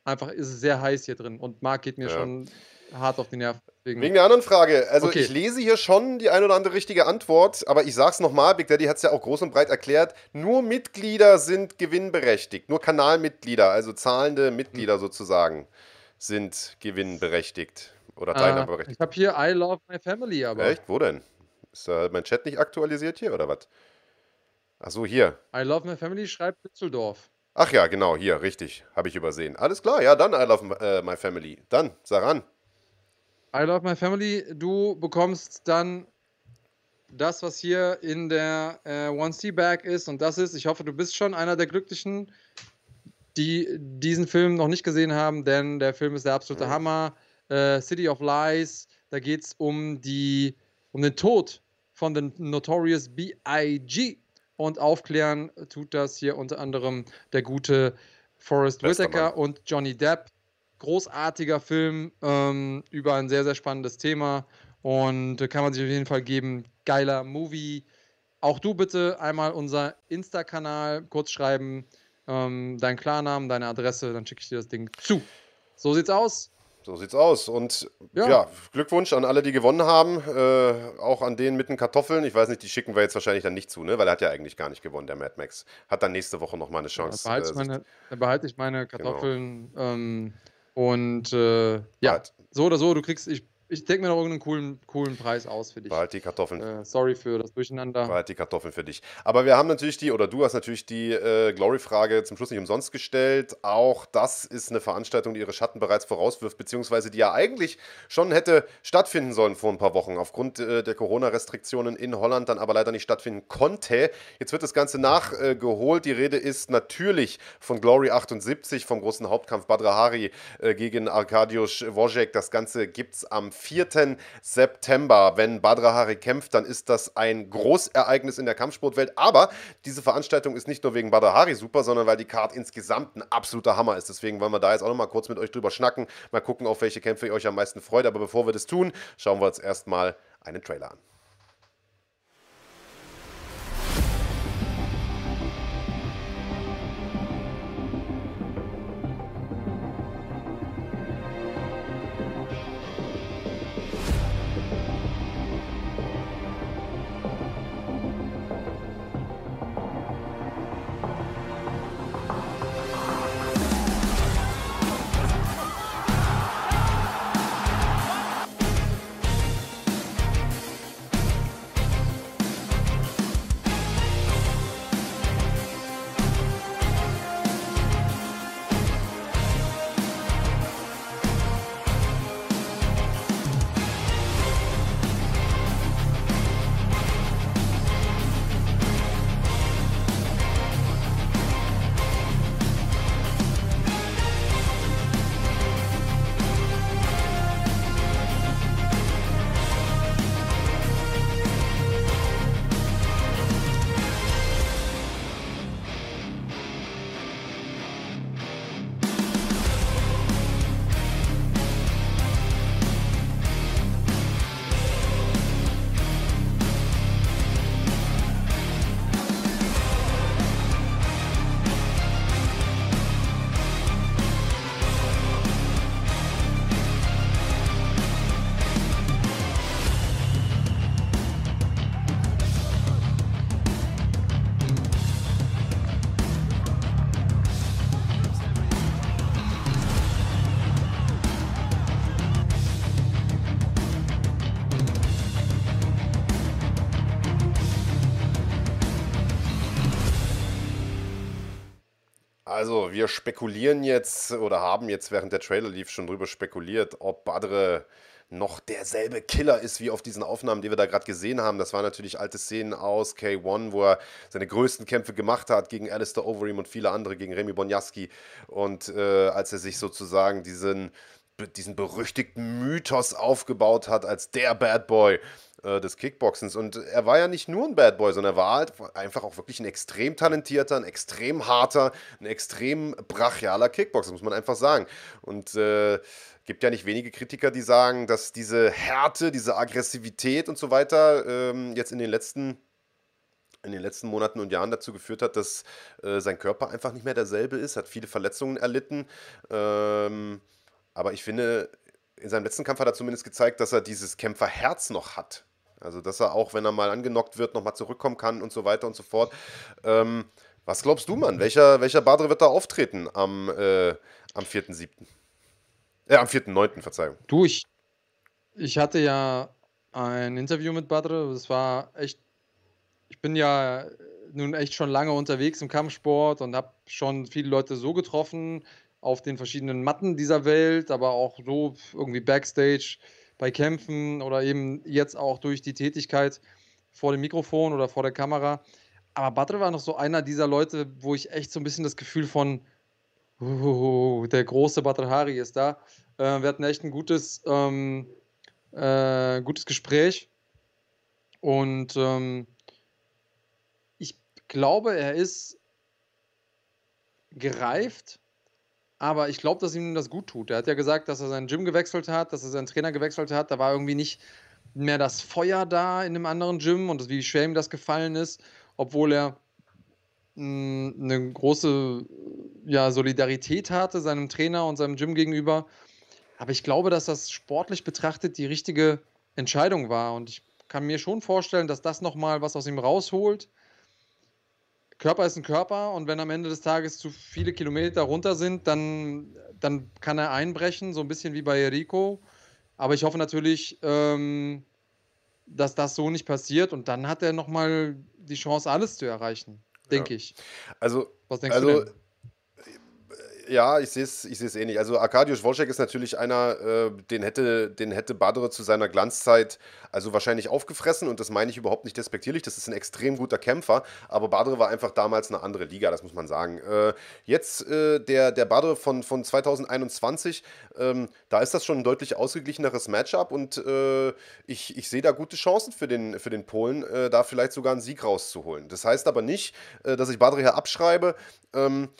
einfach, ist sehr heiß hier drin und Marc geht mir Ja. schon hart auf die Nerven. Deswegen, Wegen der anderen Frage. Also Okay. ich lese hier schon die ein oder andere richtige Antwort, aber ich sag's nochmal, Big Daddy hat es ja auch groß und breit erklärt, nur Mitglieder sind gewinnberechtigt. Nur Kanalmitglieder, also zahlende Mitglieder sozusagen, sind gewinnberechtigt oder äh, teilnahmeberechtigt. ich habe hier I Love My Family, aber Echt? Wo denn? Ist da mein Chat nicht aktualisiert hier oder was? Ach so, hier. I Love My Family schreibt Düsseldorf. Ach ja, genau, hier, richtig. Habe ich übersehen. Alles klar, ja, dann I love äh, my family. Dann, sag an. I Love My Family, du bekommst dann das, was hier in der äh, 1C-Bag ist. Und das ist, ich hoffe, du bist schon einer der Glücklichen, die diesen Film noch nicht gesehen haben, denn der Film ist der absolute Hammer. Äh, City of Lies, da geht es um, die, um den Tod von den Notorious B.I.G. Und aufklären tut das hier unter anderem der gute Forrest Whitaker und Johnny Depp. Großartiger Film ähm, über ein sehr, sehr spannendes Thema. Und kann man sich auf jeden Fall geben. Geiler Movie. Auch du bitte einmal unser Insta-Kanal kurz schreiben, ähm, deinen Klarnamen, deine Adresse, dann schicke ich dir das Ding zu. So sieht's aus. So sieht's aus. Und ja, Ja. Glückwunsch an alle, die gewonnen haben. Äh, auch an den mit den Kartoffeln. Ich weiß nicht, die schicken wir jetzt wahrscheinlich dann nicht zu, ne? Weil er hat ja eigentlich gar nicht gewonnen, der Mad Max. Hat dann nächste Woche nochmal eine Chance. behalte äh, meine, dann behalte ich meine Kartoffeln. Ähm, und äh, ja, Behalt, so oder so, du kriegst, ich, ich denke mir noch irgendeinen coolen, coolen Preis aus für dich. behalt die Kartoffeln. Äh, sorry für das Durcheinander. Behalt die Kartoffeln für dich. Aber wir haben natürlich die, oder du hast natürlich die äh, Glory-Frage zum Schluss nicht umsonst gestellt. Auch das ist eine Veranstaltung, die ihre Schatten bereits vorauswirft, beziehungsweise die ja eigentlich schon hätte stattfinden sollen vor ein paar Wochen. Aufgrund äh, der Corona-Restriktionen in Holland dann aber leider nicht stattfinden konnte. Jetzt wird das Ganze nachgeholt. die Rede ist natürlich von Glory 78, vom großen Hauptkampf Badr Hari äh, gegen Arkadiusz Wojek. Das Ganze gibt es am 4. September. Wenn Badr Hari kämpft, dann ist das ein Großereignis in der Kampfsportwelt. Aber diese Veranstaltung ist nicht nur wegen Badr Hari super, sondern weil die Card insgesamt ein absoluter Hammer ist. Deswegen wollen wir da jetzt auch noch mal kurz mit euch drüber schnacken. Mal gucken, auf welche Kämpfe ihr euch am meisten freut. Aber bevor wir das tun, schauen wir uns erstmal einen Trailer an. Also, wir spekulieren jetzt oder haben jetzt während der Trailer lief schon drüber spekuliert, ob Badre noch derselbe Killer ist wie auf diesen Aufnahmen, die wir da gerade gesehen haben. Das waren natürlich alte Szenen aus K1, wo er seine größten Kämpfe gemacht hat gegen Alistair Overeem und viele andere, gegen Remy Bonjaski. Und äh, als er sich sozusagen diesen, diesen berüchtigten Mythos aufgebaut hat als der Bad Boy äh, des Kickboxens. Und er war ja nicht nur ein Bad Boy, sondern er war halt einfach auch wirklich ein extrem talentierter, ein extrem harter, ein extrem brachialer Kickboxer, muss man einfach sagen. Und äh, gibt ja nicht wenige Kritiker, die sagen, dass diese Härte, diese Aggressivität und so weiter ähm, jetzt in den letzten in den letzten Monaten und Jahren dazu geführt hat, dass äh, sein Körper einfach nicht mehr derselbe ist, hat viele Verletzungen erlitten. Ähm, aber ich finde, in seinem letzten Kampf hat er zumindest gezeigt, dass er dieses Kämpferherz noch hat. Also, dass er auch, wenn er mal angenockt wird, nochmal zurückkommen kann und so weiter und so fort. Ähm, was glaubst du, Mann? Welcher, welcher Badre wird da auftreten am, äh, am 4.7.? Ja, am 4.9., Verzeihung. Du, ich, ich hatte ja ein Interview mit Badre. Das war echt. Ich bin ja nun echt schon lange unterwegs im Kampfsport und habe schon viele Leute so getroffen auf den verschiedenen Matten dieser Welt, aber auch so irgendwie Backstage bei Kämpfen oder eben jetzt auch durch die Tätigkeit vor dem Mikrofon oder vor der Kamera. Aber Badre war noch so einer dieser Leute, wo ich echt so ein bisschen das Gefühl von, uh, der große Badr Hari ist da. Äh, wir hatten echt ein gutes, ähm, äh, gutes Gespräch. Und ähm, ich glaube, er ist gereift, aber ich glaube, dass ihm das gut tut. Er hat ja gesagt, dass er seinen Gym gewechselt hat, dass er seinen Trainer gewechselt hat. Da war irgendwie nicht mehr das Feuer da in einem anderen Gym und wie schwer ihm das gefallen ist, obwohl er hm, eine große ja, Solidarität hatte seinem Trainer und seinem Gym gegenüber. Aber ich glaube, dass das sportlich betrachtet die richtige Entscheidung war. Und ich kann mir schon vorstellen, dass das nochmal was aus ihm rausholt. Körper ist ein Körper und wenn am Ende des Tages zu viele Kilometer runter sind, dann, dann kann er einbrechen, so ein bisschen wie bei Rico. Aber ich hoffe natürlich, ähm, dass das so nicht passiert und dann hat er nochmal die Chance, alles zu erreichen, denke ja. ich. Also, Was denkst also, du denn? Ja, ich sehe es ich ähnlich. Also Arkadiusz Wolczek ist natürlich einer, äh, den hätte, den hätte Badre zu seiner Glanzzeit also wahrscheinlich aufgefressen und das meine ich überhaupt nicht despektierlich. Das ist ein extrem guter Kämpfer, aber Badre war einfach damals eine andere Liga, das muss man sagen. Äh, jetzt äh, der, der Badre von, von 2021, ähm, da ist das schon ein deutlich ausgeglicheneres Matchup und äh, ich, ich sehe da gute Chancen für den, für den Polen, äh, da vielleicht sogar einen Sieg rauszuholen. Das heißt aber nicht, äh, dass ich Badre hier abschreibe. Ähm,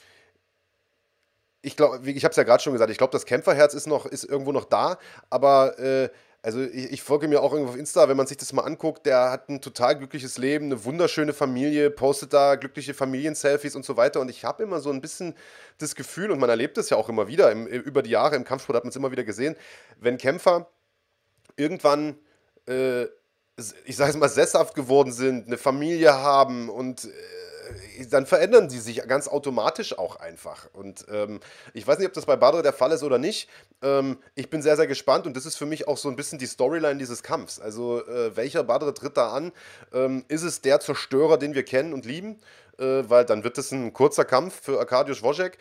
ich glaube, ich habe es ja gerade schon gesagt, ich glaube, das Kämpferherz ist noch, ist irgendwo noch da, aber äh, also ich, ich, folge mir auch irgendwo auf Insta, wenn man sich das mal anguckt, der hat ein total glückliches Leben, eine wunderschöne Familie, postet da glückliche Familienselfies und so weiter. Und ich habe immer so ein bisschen das Gefühl, und man erlebt es ja auch immer wieder, im, über die Jahre im Kampfsport hat man es immer wieder gesehen, wenn Kämpfer irgendwann, äh, ich sage es mal, sesshaft geworden sind, eine Familie haben und äh, dann verändern sie sich ganz automatisch auch einfach. Und ähm, ich weiß nicht, ob das bei Badre der Fall ist oder nicht. Ähm, ich bin sehr, sehr gespannt und das ist für mich auch so ein bisschen die Storyline dieses Kampfs. Also, äh, welcher Badre tritt da an? Ähm, ist es der Zerstörer, den wir kennen und lieben? Äh, weil dann wird es ein kurzer Kampf für Arkadiusz Wojek.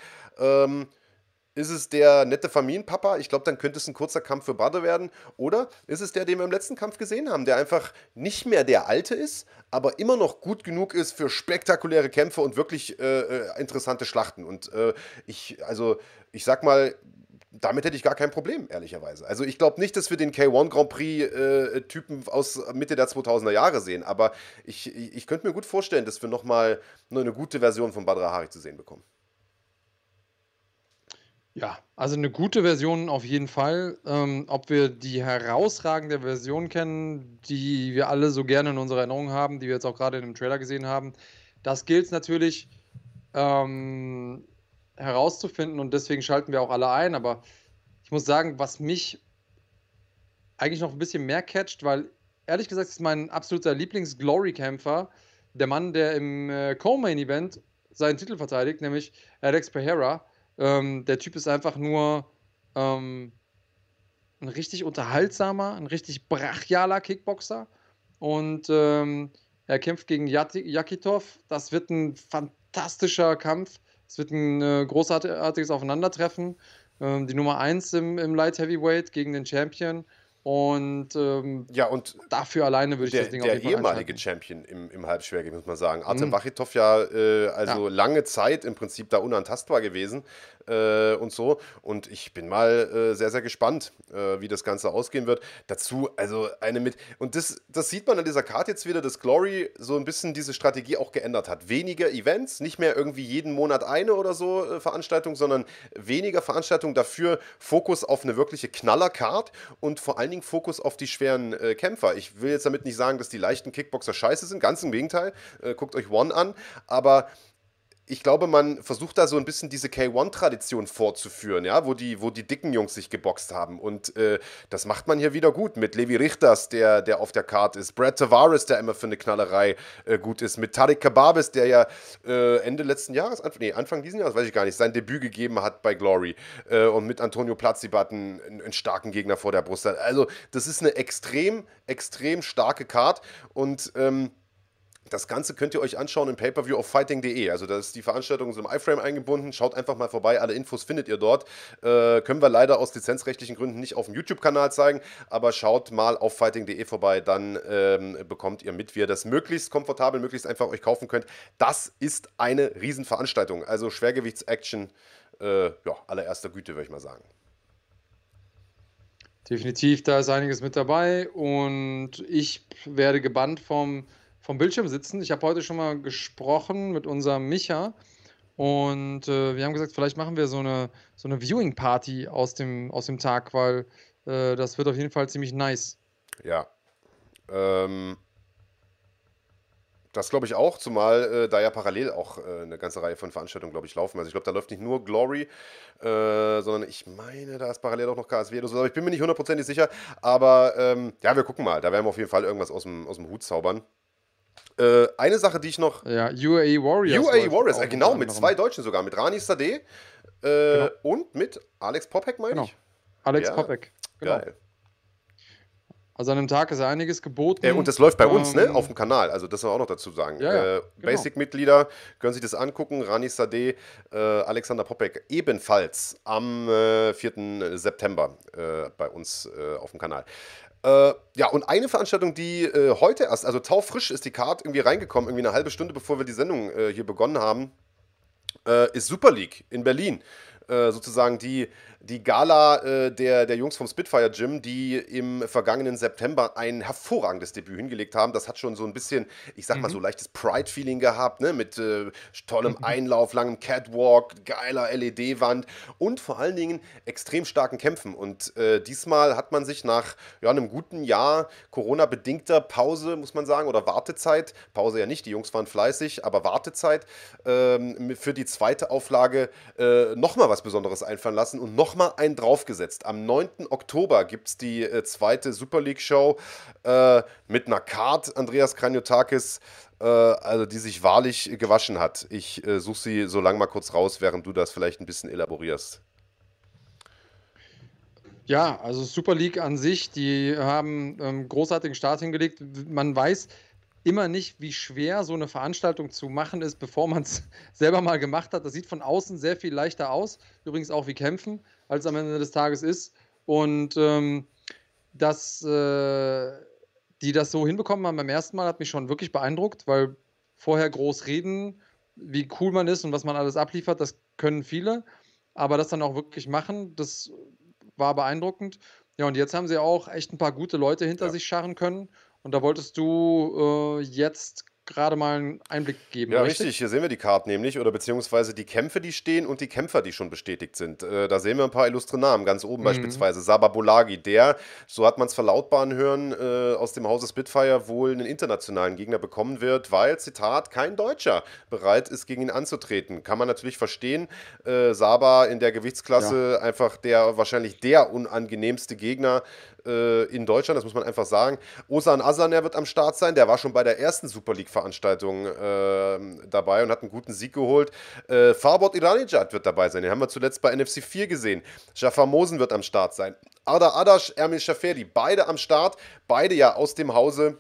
Ist es der nette Familienpapa? Ich glaube, dann könnte es ein kurzer Kampf für Bade werden. Oder ist es der, den wir im letzten Kampf gesehen haben, der einfach nicht mehr der Alte ist, aber immer noch gut genug ist für spektakuläre Kämpfe und wirklich äh, äh interessante Schlachten. Und äh, ich, also, ich sag mal, damit hätte ich gar kein Problem, ehrlicherweise. Also ich glaube nicht, dass wir den K1 Grand Prix-Typen äh, aus Mitte der 2000er Jahre sehen, aber ich, ich, ich könnte mir gut vorstellen, dass wir nochmal eine gute Version von Badra Hari zu sehen bekommen. Ja, also eine gute Version auf jeden Fall. Ähm, ob wir die herausragende Version kennen, die wir alle so gerne in unserer Erinnerung haben, die wir jetzt auch gerade in dem Trailer gesehen haben, das gilt es natürlich ähm, herauszufinden und deswegen schalten wir auch alle ein. Aber ich muss sagen, was mich eigentlich noch ein bisschen mehr catcht, weil ehrlich gesagt ist mein absoluter Lieblings-Glory-Kämpfer der Mann, der im äh, Co-Main-Event seinen Titel verteidigt, nämlich Alex Pereira. Ähm, der Typ ist einfach nur ähm, ein richtig unterhaltsamer, ein richtig brachialer Kickboxer. Und ähm, er kämpft gegen Yakitov. Das wird ein fantastischer Kampf Es wird ein äh, großartiges Aufeinandertreffen. Ähm, die Nummer 1 im, im Light Heavyweight gegen den Champion. Und, ähm, ja, und dafür alleine würde ich der, das Ding der auf jeden Fall ehemalige. Champion im, im Halbschwergewicht, muss man sagen. Artem Mhm. Wachitov ja, äh, also lange Zeit im Prinzip da unantastbar gewesen äh, und so. Und ich bin mal äh, sehr, sehr gespannt, äh, wie das Ganze ausgehen wird. Dazu, also eine mit. Und das, das sieht man an dieser Karte jetzt wieder, dass Glory so ein bisschen diese Strategie auch geändert hat. Weniger Events, nicht mehr irgendwie jeden Monat eine oder so äh, Veranstaltung, sondern weniger Veranstaltungen, dafür Fokus auf eine wirkliche Knallercard und vor allen Dingen Fokus auf die schweren äh, Kämpfer. Ich will jetzt damit nicht sagen, dass die leichten Kickboxer scheiße sind, ganz im Gegenteil. Äh, guckt euch One an, aber ich glaube, man versucht da so ein bisschen diese K1-Tradition fortzuführen, ja, wo die, wo die dicken Jungs sich geboxt haben. Und äh, das macht man hier wieder gut mit Levi Richters, der, der auf der Karte ist, Brad Tavares, der immer für eine Knallerei äh, gut ist, mit Tariq Kababis, der ja äh, Ende letzten Jahres, Anfang, nee, Anfang diesen Jahres, weiß ich gar nicht, sein Debüt gegeben hat bei Glory äh, und mit Antonio Platzibat einen, einen starken Gegner vor der Brust hat. Also, das ist eine extrem, extrem starke Card und ähm, das Ganze könnt ihr euch anschauen im Pay-Per-View auf fighting.de. Also da ist die Veranstaltung so im iFrame eingebunden. Schaut einfach mal vorbei. Alle Infos findet ihr dort. Äh, können wir leider aus lizenzrechtlichen Gründen nicht auf dem YouTube-Kanal zeigen, aber schaut mal auf fighting.de vorbei. Dann ähm, bekommt ihr mit, wie ihr das möglichst komfortabel, möglichst einfach euch kaufen könnt. Das ist eine Riesenveranstaltung. Also Schwergewichts-Action äh, ja, allererster Güte, würde ich mal sagen. Definitiv, da ist einiges mit dabei und ich werde gebannt vom, vom Bildschirm sitzen. Ich habe heute schon mal gesprochen mit unserem Micha und äh, wir haben gesagt, vielleicht machen wir so eine, so eine Viewing-Party aus dem, aus dem Tag, weil äh, das wird auf jeden Fall ziemlich nice. Ja. Ähm, das glaube ich auch, zumal äh, da ja parallel auch äh, eine ganze Reihe von Veranstaltungen, glaube ich, laufen. Also ich glaube, da läuft nicht nur Glory, äh, sondern ich meine, da ist parallel auch noch KSW oder so. Aber ich bin mir nicht hundertprozentig sicher. Aber ähm, ja, wir gucken mal. Da werden wir auf jeden Fall irgendwas aus dem, aus dem Hut zaubern. Äh, eine Sache, die ich noch. Ja, UAE Warriors. UAE Warriors, äh, genau, mit zwei Deutschen sogar. Mit Rani Sadeh äh, und mit Alex Popek, meine Genau. ich. Alex Ja, Popek. Genau. Geil. Also an dem Tag ist ja einiges geboten. Äh, und das läuft bei uns, ne? Ähm, Auf dem Kanal. Also das soll man auch noch dazu sagen. Ja, ja, äh, genau. Basic-Mitglieder können sich das angucken. Rani Sadeh, äh, Alexander Popek ebenfalls am äh, 4. September äh, bei uns äh, auf dem Kanal. Äh, ja, und eine Veranstaltung, die äh, heute erst, also taufrisch ist die Card irgendwie reingekommen, irgendwie eine halbe Stunde bevor wir die Sendung äh, hier begonnen haben, äh, ist Super League in Berlin. Äh, sozusagen die, die Gala äh, der, der Jungs vom Spitfire Gym, die im vergangenen September ein hervorragendes Debüt hingelegt haben. Das hat schon so ein bisschen, ich sag mal, so leichtes Pride-Feeling gehabt, ne? mit äh, tollem Einlauf, langem Catwalk, geiler LED-Wand und vor allen Dingen extrem starken Kämpfen. Und äh, diesmal hat man sich nach ja, einem guten Jahr Corona-bedingter Pause, muss man sagen, oder Wartezeit, Pause ja nicht, die Jungs waren fleißig, aber Wartezeit, ähm, für die zweite Auflage äh, nochmal was Besonderes einfallen lassen und nochmal einen draufgesetzt. Am 9. Oktober gibt es die äh, zweite Super League-Show äh, mit einer Card, Andreas Kranjotakis, äh, also die sich wahrlich gewaschen hat. Ich äh, suche sie so lange mal kurz raus, während du das vielleicht ein bisschen elaborierst. Ja, also Super League an sich, die haben ähm, großartigen Start hingelegt. Man weiß immer nicht, wie schwer so eine Veranstaltung zu machen ist, bevor man es selber mal gemacht hat. Das sieht von außen sehr viel leichter aus, übrigens auch wie Kämpfen, als am Ende des Tages ist. Und ähm, dass äh, die das so hinbekommen haben beim ersten Mal, hat mich schon wirklich beeindruckt, weil vorher groß reden, wie cool man ist und was man alles abliefert, das können viele. Aber das dann auch wirklich machen, das war beeindruckend. Ja, und jetzt haben sie auch echt ein paar gute Leute hinter Ja. sich scharren können. Und da wolltest du äh, jetzt gerade mal einen Einblick geben, Ja, richtig. Hier sehen wir die Karte nämlich, oder beziehungsweise die Kämpfe, die stehen und die Kämpfer, die schon bestätigt sind. Äh, da sehen wir ein paar illustre Namen. Ganz oben Mhm. beispielsweise Saba Bolagi, der, so hat man es verlautbaren hören, äh, aus dem Hause Spitfire wohl einen internationalen Gegner bekommen wird, weil, Zitat, kein Deutscher bereit ist, gegen ihn anzutreten. Kann man natürlich verstehen. Äh, Saba in der Gewichtsklasse einfach der wahrscheinlich der unangenehmste Gegner äh, in Deutschland, das muss man einfach sagen. Osan Asaner wird am Start sein, der war schon bei der ersten Super League-Veranstaltung äh, dabei und hat einen guten Sieg geholt. Äh, Farbot Iranijad wird dabei sein, den haben wir zuletzt bei NFC 4 gesehen. Jafar Mosen wird am Start sein. Arda Adash, Ermil Shaferi, beide am Start, beide ja aus dem Hause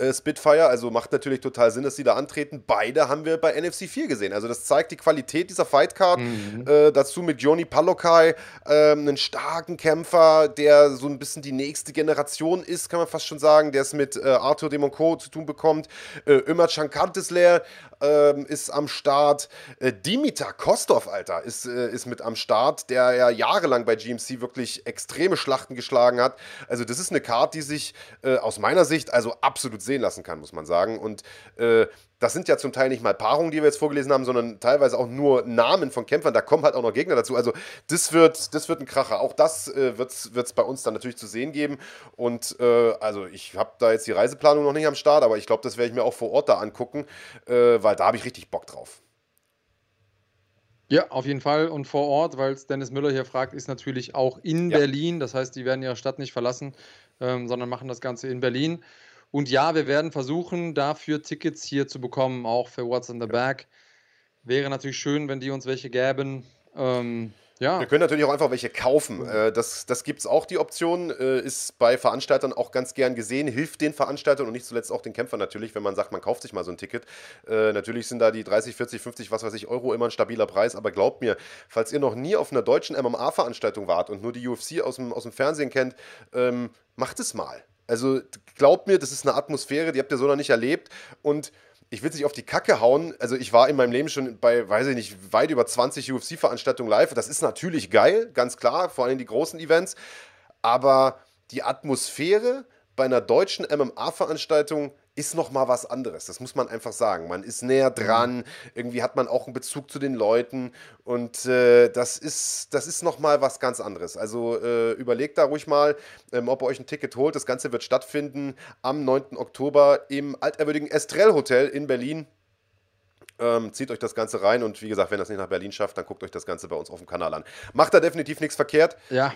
äh, Spitfire. Also macht natürlich total Sinn, dass sie da antreten. Beide haben wir bei NFC 4 gesehen. Also das zeigt die Qualität dieser Fightcard. Mhm. Äh, dazu mit Joni Palokai, äh, einen starken Kämpfer, der so ein bisschen die nächste Generation ist, kann man fast schon sagen, der es mit äh, Arthur Demonco zu tun bekommt. Äh, Ömer Chankantesler ähm, ist am Start. Äh, Dimitar Kostov, Alter, ist, äh, ist mit am Start, der ja jahrelang bei GMC wirklich extreme Schlachten geschlagen hat. Also das ist eine Karte, die sich äh, aus meiner Sicht also absolut sehen lassen kann, muss man sagen. Und äh, das sind ja zum Teil nicht mal Paarungen, die wir jetzt vorgelesen haben, sondern teilweise auch nur Namen von Kämpfern. Da kommen halt auch noch Gegner dazu. Also das wird, das wird ein Kracher. Auch das äh, wird es bei uns dann natürlich zu sehen geben. Und äh, also ich habe da jetzt die Reiseplanung noch nicht am Start, aber ich glaube, das werde ich mir auch vor Ort da angucken, äh, weil da habe ich richtig Bock drauf. Ja, auf jeden Fall. Und vor Ort, weil es Dennis Müller hier fragt, ist natürlich auch in ja. Berlin. Das heißt, die werden ihre Stadt nicht verlassen, ähm, sondern machen das Ganze in Berlin. Und ja, wir werden versuchen, dafür Tickets hier zu bekommen, auch für What's in the Bag. Wäre natürlich schön, wenn die uns welche gäben. Ähm, ja. Wir können natürlich auch einfach welche kaufen. Äh, das das gibt es auch, die Option. Äh, ist bei Veranstaltern auch ganz gern gesehen. Hilft den Veranstaltern und nicht zuletzt auch den Kämpfern natürlich, wenn man sagt, man kauft sich mal so ein Ticket. Äh, natürlich sind da die 30, 40, 50, was weiß ich, Euro immer ein stabiler Preis. Aber glaubt mir, falls ihr noch nie auf einer deutschen MMA-Veranstaltung wart und nur die UFC aus dem, aus dem Fernsehen kennt, ähm, macht es mal. Also glaubt mir, das ist eine Atmosphäre, die habt ihr so noch nicht erlebt. Und ich will es nicht auf die Kacke hauen. Also ich war in meinem Leben schon bei, weiß ich nicht, weit über 20 UFC-Veranstaltungen live. Das ist natürlich geil, ganz klar, vor allem die großen Events. Aber die Atmosphäre bei einer deutschen MMA-Veranstaltung ist noch mal was anderes. Das muss man einfach sagen. Man ist näher dran. Irgendwie hat man auch einen Bezug zu den Leuten und äh, das ist das ist noch mal was ganz anderes. Also äh, überlegt da ruhig mal, ähm, ob ihr euch ein Ticket holt. Das Ganze wird stattfinden am 9. Oktober im altehrwürdigen Estrell Hotel in Berlin. Ähm, zieht euch das Ganze rein und wie gesagt, wenn das nicht nach Berlin schafft, dann guckt euch das Ganze bei uns auf dem Kanal an. Macht da definitiv nichts verkehrt. Ja.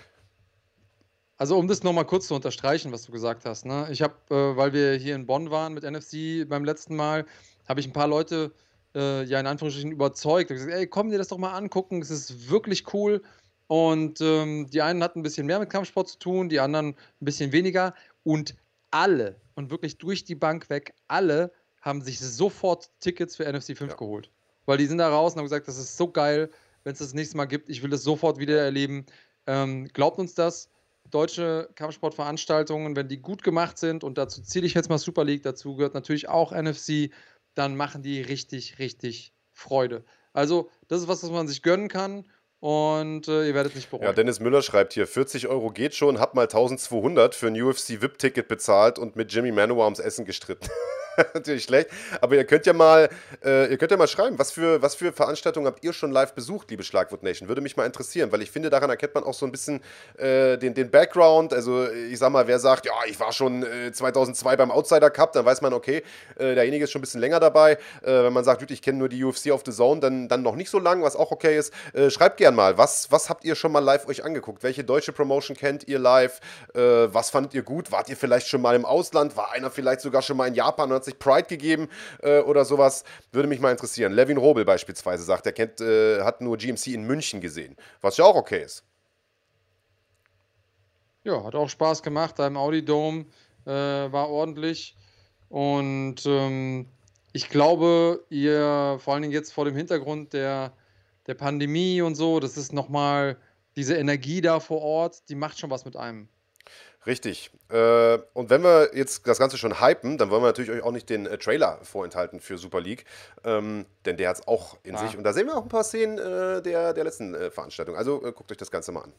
Also um das nochmal kurz zu unterstreichen, was du gesagt hast. Ne? Ich habe, äh, weil wir hier in Bonn waren mit NFC beim letzten Mal, habe ich ein paar Leute äh, ja in Anführungsstrichen überzeugt. Ich gesagt, ey, komm dir das doch mal angucken, es ist wirklich cool. Und ähm, die einen hatten ein bisschen mehr mit Kampfsport zu tun, die anderen ein bisschen weniger. Und alle, und wirklich durch die Bank weg, alle haben sich sofort Tickets für NFC 5 ja. geholt. Weil die sind da raus und haben gesagt, das ist so geil, wenn es das nächste Mal gibt. Ich will das sofort wieder erleben. Ähm, glaubt uns das deutsche Kampfsportveranstaltungen, wenn die gut gemacht sind, und dazu zähle ich jetzt mal Super League, dazu gehört natürlich auch NFC, dann machen die richtig, richtig Freude. Also, das ist was, was man sich gönnen kann. Und äh, ihr werdet nicht bereuen. Ja, Dennis Müller schreibt hier: 40 Euro geht schon, hab mal 1200 für ein UFC VIP-Ticket bezahlt und mit Jimmy Manuwa ums Essen gestritten. natürlich schlecht. Aber ihr könnt ja mal, äh, ihr könnt ja mal schreiben, was für, was für Veranstaltungen habt ihr schon live besucht, liebe Schlagwort Nation? Würde mich mal interessieren, weil ich finde, daran erkennt man auch so ein bisschen äh, den, den Background. Also ich sag mal, wer sagt, ja, ich war schon äh, 2002 beim Outsider Cup, dann weiß man, okay, äh, derjenige ist schon ein bisschen länger dabei. Äh, wenn man sagt, ich kenne nur die UFC auf The Zone, dann, dann noch nicht so lang, was auch okay ist. Äh, schreibt gern mal, was, was habt ihr schon mal live euch angeguckt? Welche deutsche Promotion kennt ihr live? was fandet ihr gut? Wart ihr vielleicht schon mal im Ausland? War einer vielleicht sogar schon mal in Japan und hat sich Pride gegeben äh, oder sowas. Würde mich mal interessieren. Levin Robel beispielsweise sagt, er kennt, äh, hat nur GMC in München gesehen, was ja auch okay ist. Ja, hat auch Spaß gemacht. Da im Audi Dome äh, war ordentlich. Und ähm, ich glaube, ihr, vor allen Dingen jetzt vor dem Hintergrund der, der Pandemie und so, das ist nochmal diese Energie da vor Ort, die macht schon was mit einem. Richtig. Äh, und wenn wir jetzt das Ganze schon hypen, dann wollen wir natürlich euch auch nicht den äh, Trailer vorenthalten für Super League, ähm, denn der hat es auch in ah. sich. Und da sehen wir auch ein paar Szenen äh, der, der letzten Veranstaltung. Also guckt euch das Ganze mal an.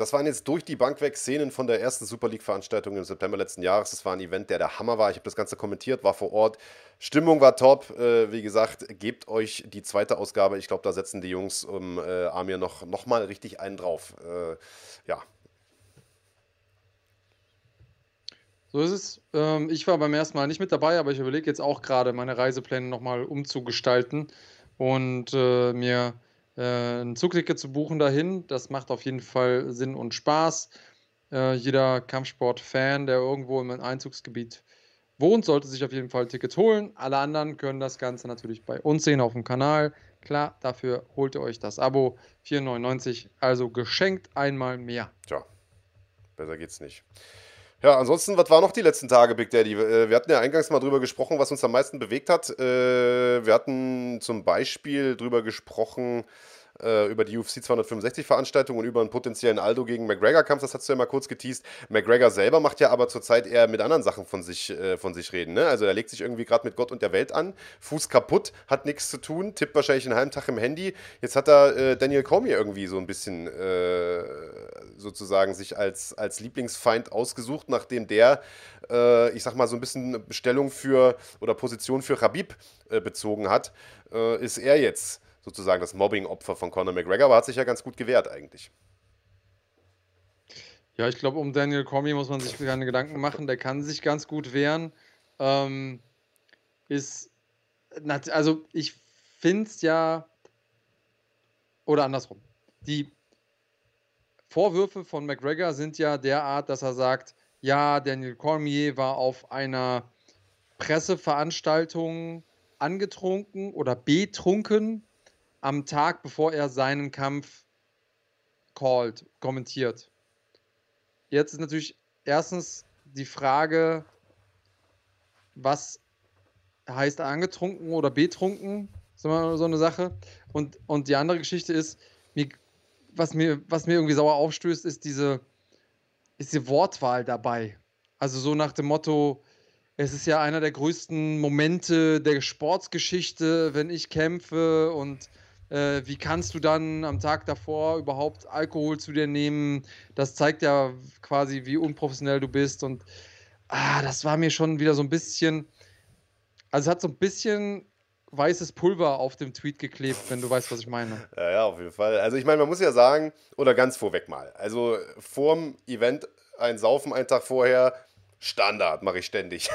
Das waren jetzt durch die Bank weg Szenen von der ersten Super League-Veranstaltung im September letzten Jahres. Das war ein Event, der der Hammer war. Ich habe das Ganze kommentiert, war vor Ort. Stimmung war top. Äh, wie gesagt, gebt euch die zweite Ausgabe. Ich glaube, da setzen die Jungs um äh, Amir noch, noch mal richtig einen drauf. Äh, ja. So ist es. Ähm, ich war beim ersten Mal nicht mit dabei, aber ich überlege jetzt auch gerade, meine Reisepläne nochmal umzugestalten und äh, mir ein Zugticket zu buchen dahin. Das macht auf jeden Fall Sinn und Spaß. Äh, jeder Kampfsport-Fan, der irgendwo im Einzugsgebiet wohnt, sollte sich auf jeden Fall ein Ticket holen. Alle anderen können das Ganze natürlich bei uns sehen auf dem Kanal. Klar, dafür holt ihr euch das Abo 4,99, also geschenkt einmal mehr. Tja, besser geht's nicht. Ja, ansonsten, was war noch die letzten Tage, Big Daddy? Äh, wir hatten ja eingangs mal drüber gesprochen, was uns am meisten bewegt hat. Äh, wir hatten zum Beispiel drüber gesprochen, äh, über die UFC 265 Veranstaltung und über einen potenziellen Aldo gegen McGregor-Kampf, das hast du ja mal kurz geteased. McGregor selber macht ja aber zurzeit eher mit anderen Sachen von sich, äh, von sich reden. Ne? Also er legt sich irgendwie gerade mit Gott und der Welt an, Fuß kaputt, hat nichts zu tun, tippt wahrscheinlich einen halben Tag im Handy. Jetzt hat er äh, Daniel Cormier irgendwie so ein bisschen äh, sozusagen sich als, als Lieblingsfeind ausgesucht, nachdem der, äh, ich sag mal, so ein bisschen Stellung für oder Position für Habib äh, bezogen hat, ist er jetzt sozusagen das Mobbing-Opfer von Conor McGregor, aber hat sich ja ganz gut gewehrt eigentlich. Ja, ich glaube, um Daniel Cormier muss man sich keine Gedanken machen. Der kann sich ganz gut wehren. Ähm, ist, also ich finde es ja, oder andersrum. Die Vorwürfe von McGregor sind ja derart, dass er sagt, ja, Daniel Cormier war auf einer Presseveranstaltung angetrunken oder betrunken am Tag, bevor er seinen Kampf called, kommentiert. Jetzt ist natürlich erstens die Frage, was heißt angetrunken oder betrunken? So eine Sache. Und, und die andere Geschichte ist, mir, was, mir, was mir irgendwie sauer aufstößt, ist diese, ist die Wortwahl dabei. Also so nach dem Motto, es ist ja einer der größten Momente der Sportsgeschichte, wenn ich kämpfe und äh, wie kannst du dann am Tag davor überhaupt Alkohol zu dir nehmen? Das zeigt ja quasi, wie unprofessionell du bist. Und ah, das war mir schon wieder so ein bisschen. Also es hat so ein bisschen weißes Pulver auf dem Tweet geklebt, wenn du weißt, was ich meine. Ja, ja, auf jeden Fall. Also ich meine, man muss ja sagen, oder ganz vorweg mal, also vorm Event ein Saufen einen Tag vorher, Standard mache ich ständig.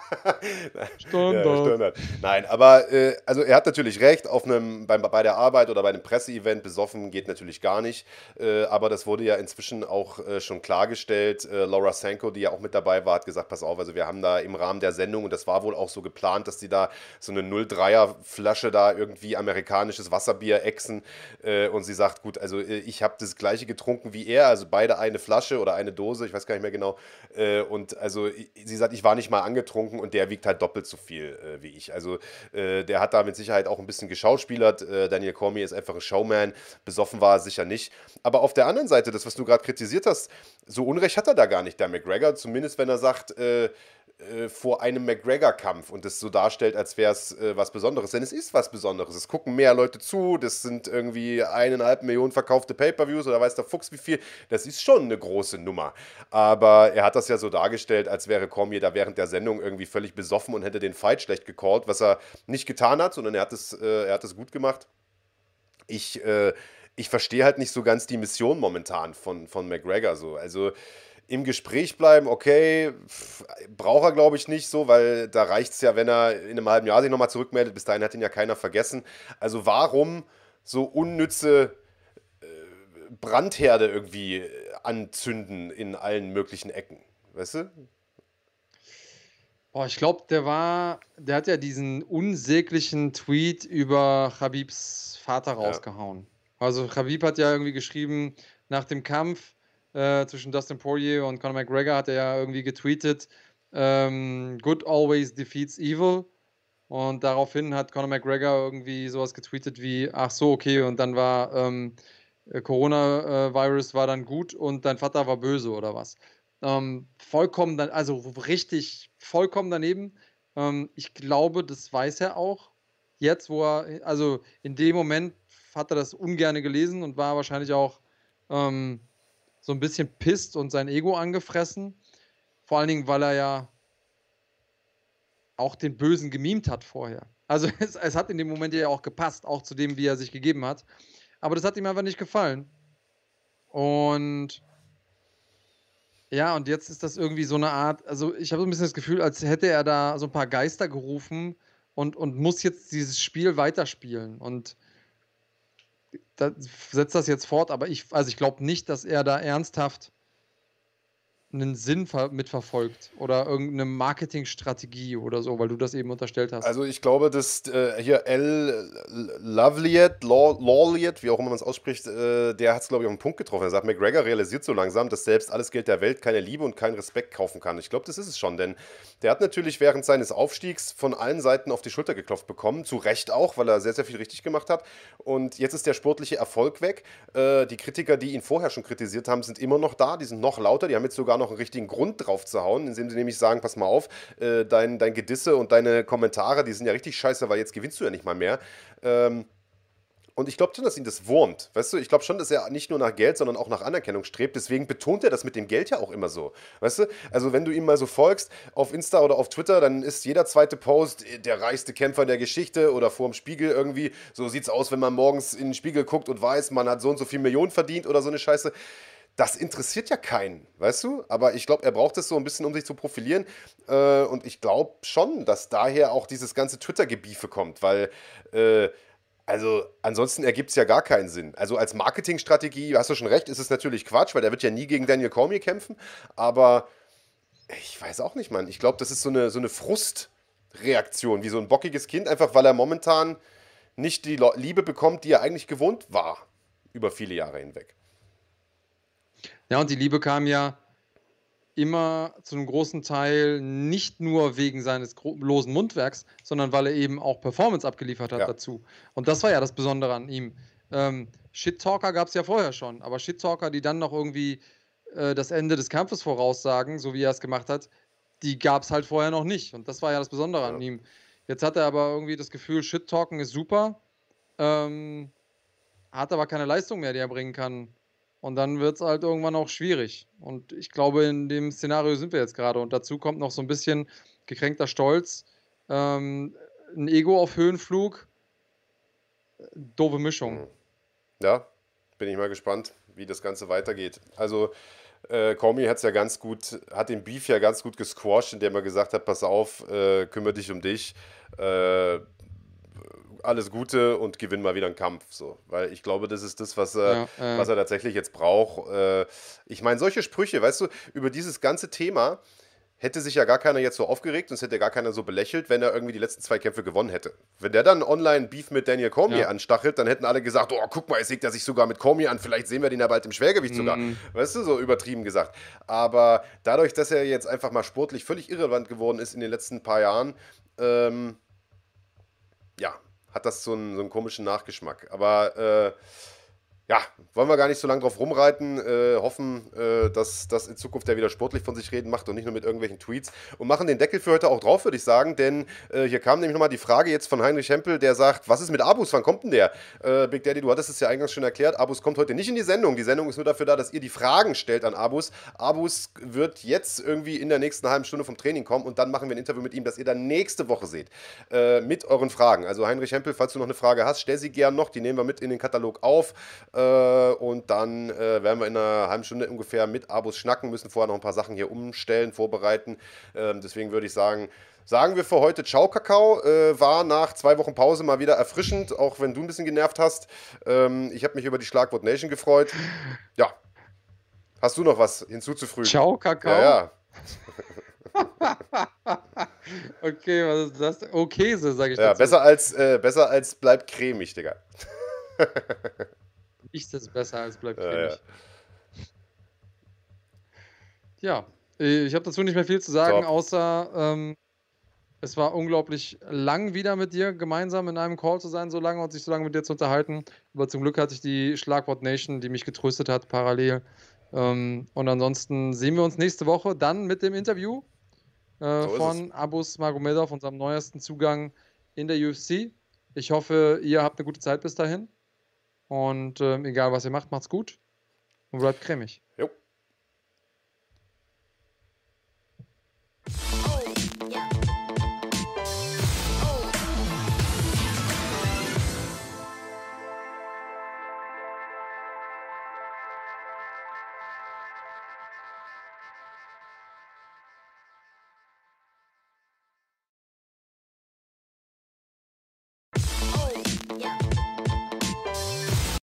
Standard. Ja, Standard. Nein, aber äh, also er hat natürlich recht, auf einem, beim, bei der Arbeit oder bei einem Presseevent besoffen geht natürlich gar nicht. Äh, aber das wurde ja inzwischen auch äh, schon klargestellt. Äh, Laura Sanko, die ja auch mit dabei war, hat gesagt, pass auf, also wir haben da im Rahmen der Sendung, und das war wohl auch so geplant, dass die da so eine 03er Flasche da irgendwie amerikanisches Wasserbier exen. Äh, und sie sagt, gut, also äh, ich habe das gleiche getrunken wie er, also beide eine Flasche oder eine Dose, ich weiß gar nicht mehr genau. und und also sie sagt, ich war nicht mal angetrunken und der wiegt halt doppelt so viel äh, wie ich. Also äh, der hat da mit Sicherheit auch ein bisschen geschauspielert. Äh, Daniel Cormier ist einfach ein Showman. Besoffen war er sicher nicht. Aber auf der anderen Seite, das, was du gerade kritisiert hast, so Unrecht hat er da gar nicht, der McGregor. Zumindest wenn er sagt, äh, vor einem McGregor-Kampf und es so darstellt, als wäre es äh, was Besonderes. Denn es ist was Besonderes. Es gucken mehr Leute zu, das sind irgendwie eineinhalb Millionen verkaufte Pay-Per-Views oder weiß der Fuchs wie viel. Das ist schon eine große Nummer. Aber er hat das ja so dargestellt, als wäre Cormier da während der Sendung irgendwie völlig besoffen und hätte den Fight schlecht gecallt, was er nicht getan hat, sondern er hat es, äh, gut gemacht. Ich, äh, ich verstehe halt nicht so ganz die Mission momentan von, von McGregor so. Also im Gespräch bleiben, okay, braucht er glaube ich nicht so, weil da reicht es ja, wenn er in einem halben Jahr sich nochmal zurückmeldet. Bis dahin hat ihn ja keiner vergessen. Also warum so unnütze äh, Brandherde irgendwie anzünden in allen möglichen Ecken? Weißt du? Boah, ich glaube, der war, der hat ja diesen unsäglichen Tweet über Habibs Vater rausgehauen. Ja. Also Habib hat ja irgendwie geschrieben, nach dem Kampf, äh, zwischen Dustin Poirier und Conor McGregor hat er ja irgendwie getweetet, ähm, Good always defeats evil. Und daraufhin hat Conor McGregor irgendwie sowas getweetet wie, ach so, okay, und dann war ähm, äh, Coronavirus war dann gut und dein Vater war böse oder was. Ähm, vollkommen, dann, also richtig vollkommen daneben. Ähm, ich glaube, das weiß er auch. Jetzt, wo er, also in dem Moment hat er das ungern gelesen und war wahrscheinlich auch ähm, so ein bisschen pisst und sein Ego angefressen. Vor allen Dingen, weil er ja auch den Bösen gemimt hat vorher. Also es, es, hat in dem Moment ja auch gepasst, auch zu dem, wie er sich gegeben hat. Aber das hat ihm einfach nicht gefallen. Und ja, und jetzt ist das irgendwie so eine Art, also ich habe so ein bisschen das Gefühl, als hätte er da so ein paar Geister gerufen und, und muss jetzt dieses Spiel weiterspielen. Und da, setzt das jetzt fort, aber ich, also ich glaube nicht, dass er da ernsthaft einen Sinn mitverfolgt oder irgendeine Marketingstrategie oder so, weil du das eben unterstellt hast. Also ich glaube, dass äh, hier L. Loveliet, Lawliet, wie auch immer man es ausspricht, äh, der hat es, glaube ich, auf den Punkt getroffen. Er sagt, McGregor realisiert so langsam, dass selbst alles Geld der Welt keine Liebe und keinen Respekt kaufen kann. Ich glaube, das ist es schon, denn der hat natürlich während seines Aufstiegs von allen Seiten auf die Schulter geklopft bekommen, zu Recht auch, weil er sehr, sehr viel richtig gemacht hat. Und jetzt ist der sportliche Erfolg weg. Äh, die Kritiker, die ihn vorher schon kritisiert haben, sind immer noch da, die sind noch lauter, die haben jetzt sogar noch einen richtigen Grund drauf zu hauen, indem sie nämlich sagen, pass mal auf, äh, dein, dein Gedisse und deine Kommentare, die sind ja richtig scheiße, weil jetzt gewinnst du ja nicht mal mehr. Ähm, und ich glaube schon, dass ihn das wurmt. Weißt du, ich glaube schon, dass er nicht nur nach Geld, sondern auch nach Anerkennung strebt. Deswegen betont er das mit dem Geld ja auch immer so. Weißt du, also wenn du ihm mal so folgst auf Insta oder auf Twitter, dann ist jeder zweite Post der reichste Kämpfer der Geschichte oder vorm Spiegel irgendwie. So sieht es aus, wenn man morgens in den Spiegel guckt und weiß, man hat so und so viel Millionen verdient oder so eine Scheiße das interessiert ja keinen, weißt du? Aber ich glaube, er braucht es so ein bisschen, um sich zu profilieren. Äh, und ich glaube schon, dass daher auch dieses ganze Twitter-Gebiefe kommt, weil, äh, also ansonsten ergibt es ja gar keinen Sinn. Also als Marketingstrategie, hast du schon recht, ist es natürlich Quatsch, weil der wird ja nie gegen Daniel Cormier kämpfen. Aber ich weiß auch nicht, Mann. Ich glaube, das ist so eine, so eine Frustreaktion, wie so ein bockiges Kind, einfach weil er momentan nicht die Liebe bekommt, die er eigentlich gewohnt war, über viele Jahre hinweg. Ja, und die Liebe kam ja immer zu einem großen Teil nicht nur wegen seines losen Mundwerks, sondern weil er eben auch Performance abgeliefert hat ja. dazu. Und das war ja das Besondere an ihm. Ähm, Shit-Talker gab es ja vorher schon, aber Shit-Talker, die dann noch irgendwie äh, das Ende des Kampfes voraussagen, so wie er es gemacht hat, die gab es halt vorher noch nicht. Und das war ja das Besondere ja. an ihm. Jetzt hat er aber irgendwie das Gefühl, Shit-Talken ist super, ähm, hat aber keine Leistung mehr, die er bringen kann. Und dann wird es halt irgendwann auch schwierig. Und ich glaube, in dem Szenario sind wir jetzt gerade. Und dazu kommt noch so ein bisschen gekränkter Stolz, ähm, ein Ego auf Höhenflug. Doofe Mischung. Hm. Ja, bin ich mal gespannt, wie das Ganze weitergeht. Also, äh, Cormier hat ja ganz gut, hat den Beef ja ganz gut gesquashed, indem er gesagt hat: Pass auf, äh, kümmere dich um dich. Äh, alles Gute und gewinn mal wieder einen Kampf. So. Weil ich glaube, das ist das, was er, ja, äh. was er tatsächlich jetzt braucht. Äh, ich meine, solche Sprüche, weißt du, über dieses ganze Thema hätte sich ja gar keiner jetzt so aufgeregt und es hätte gar keiner so belächelt, wenn er irgendwie die letzten zwei Kämpfe gewonnen hätte. Wenn der dann online Beef mit Daniel Cormier ja. anstachelt, dann hätten alle gesagt, oh, guck mal, es legt er sich sogar mit Cormier an, vielleicht sehen wir den ja bald im Schwergewicht mhm. sogar. Weißt du, so übertrieben gesagt. Aber dadurch, dass er jetzt einfach mal sportlich völlig irrelevant geworden ist in den letzten paar Jahren, ähm, ja, hat das so einen, so einen komischen Nachgeschmack. Aber äh, ja, wollen wir gar nicht so lange drauf rumreiten. Äh, hoffen, äh, dass das in Zukunft der wieder sportlich von sich reden macht und nicht nur mit irgendwelchen Tweets. Und machen den Deckel für heute auch drauf, würde ich sagen. Denn äh, hier kam nämlich nochmal die Frage jetzt von Heinrich Hempel, der sagt: Was ist mit Abus? Wann kommt denn der? Äh, Big Daddy, du hattest es ja eingangs schon erklärt. Abus kommt heute nicht in die Sendung. Die Sendung ist nur dafür da, dass ihr die Fragen stellt an Abus. Abus wird jetzt irgendwie in der nächsten halben Stunde vom Training kommen und dann machen wir ein Interview mit ihm, das ihr dann nächste Woche seht. Äh, mit euren Fragen. Also Heinrich Hempel, falls du noch eine Frage hast, stell sie gern noch. Die nehmen wir mit in den Katalog auf. Äh, und dann äh, werden wir in einer halben Stunde ungefähr mit Abos schnacken, müssen vorher noch ein paar Sachen hier umstellen, vorbereiten. Ähm, deswegen würde ich sagen, sagen wir für heute Ciao Kakao. Äh, war nach zwei Wochen Pause mal wieder erfrischend, auch wenn du ein bisschen genervt hast. Ähm, ich habe mich über die Schlagwort Nation gefreut. Ja. Hast du noch was hinzuzufügen? Ciao Kakao. Ja, ja. okay, was ist das? Oh, Käse, sage ich Ja, dazu. besser als, äh, besser als bleibt cremig, Digga. Nichts ist besser als bleibt cremig. Ja, ja. ich habe dazu nicht mehr viel zu sagen, Top. außer ähm, es war unglaublich lang wieder mit dir gemeinsam in einem Call zu sein, so lange und sich so lange mit dir zu unterhalten. Aber zum Glück hatte ich die Schlagwort Nation, die mich getröstet hat, parallel. Ähm, und ansonsten sehen wir uns nächste Woche dann mit dem Interview äh, so von Abus Magomedov, unserem neuesten Zugang in der UFC. Ich hoffe, ihr habt eine gute Zeit bis dahin. Und ähm, egal, was ihr macht, macht's gut und bleibt cremig. Jo.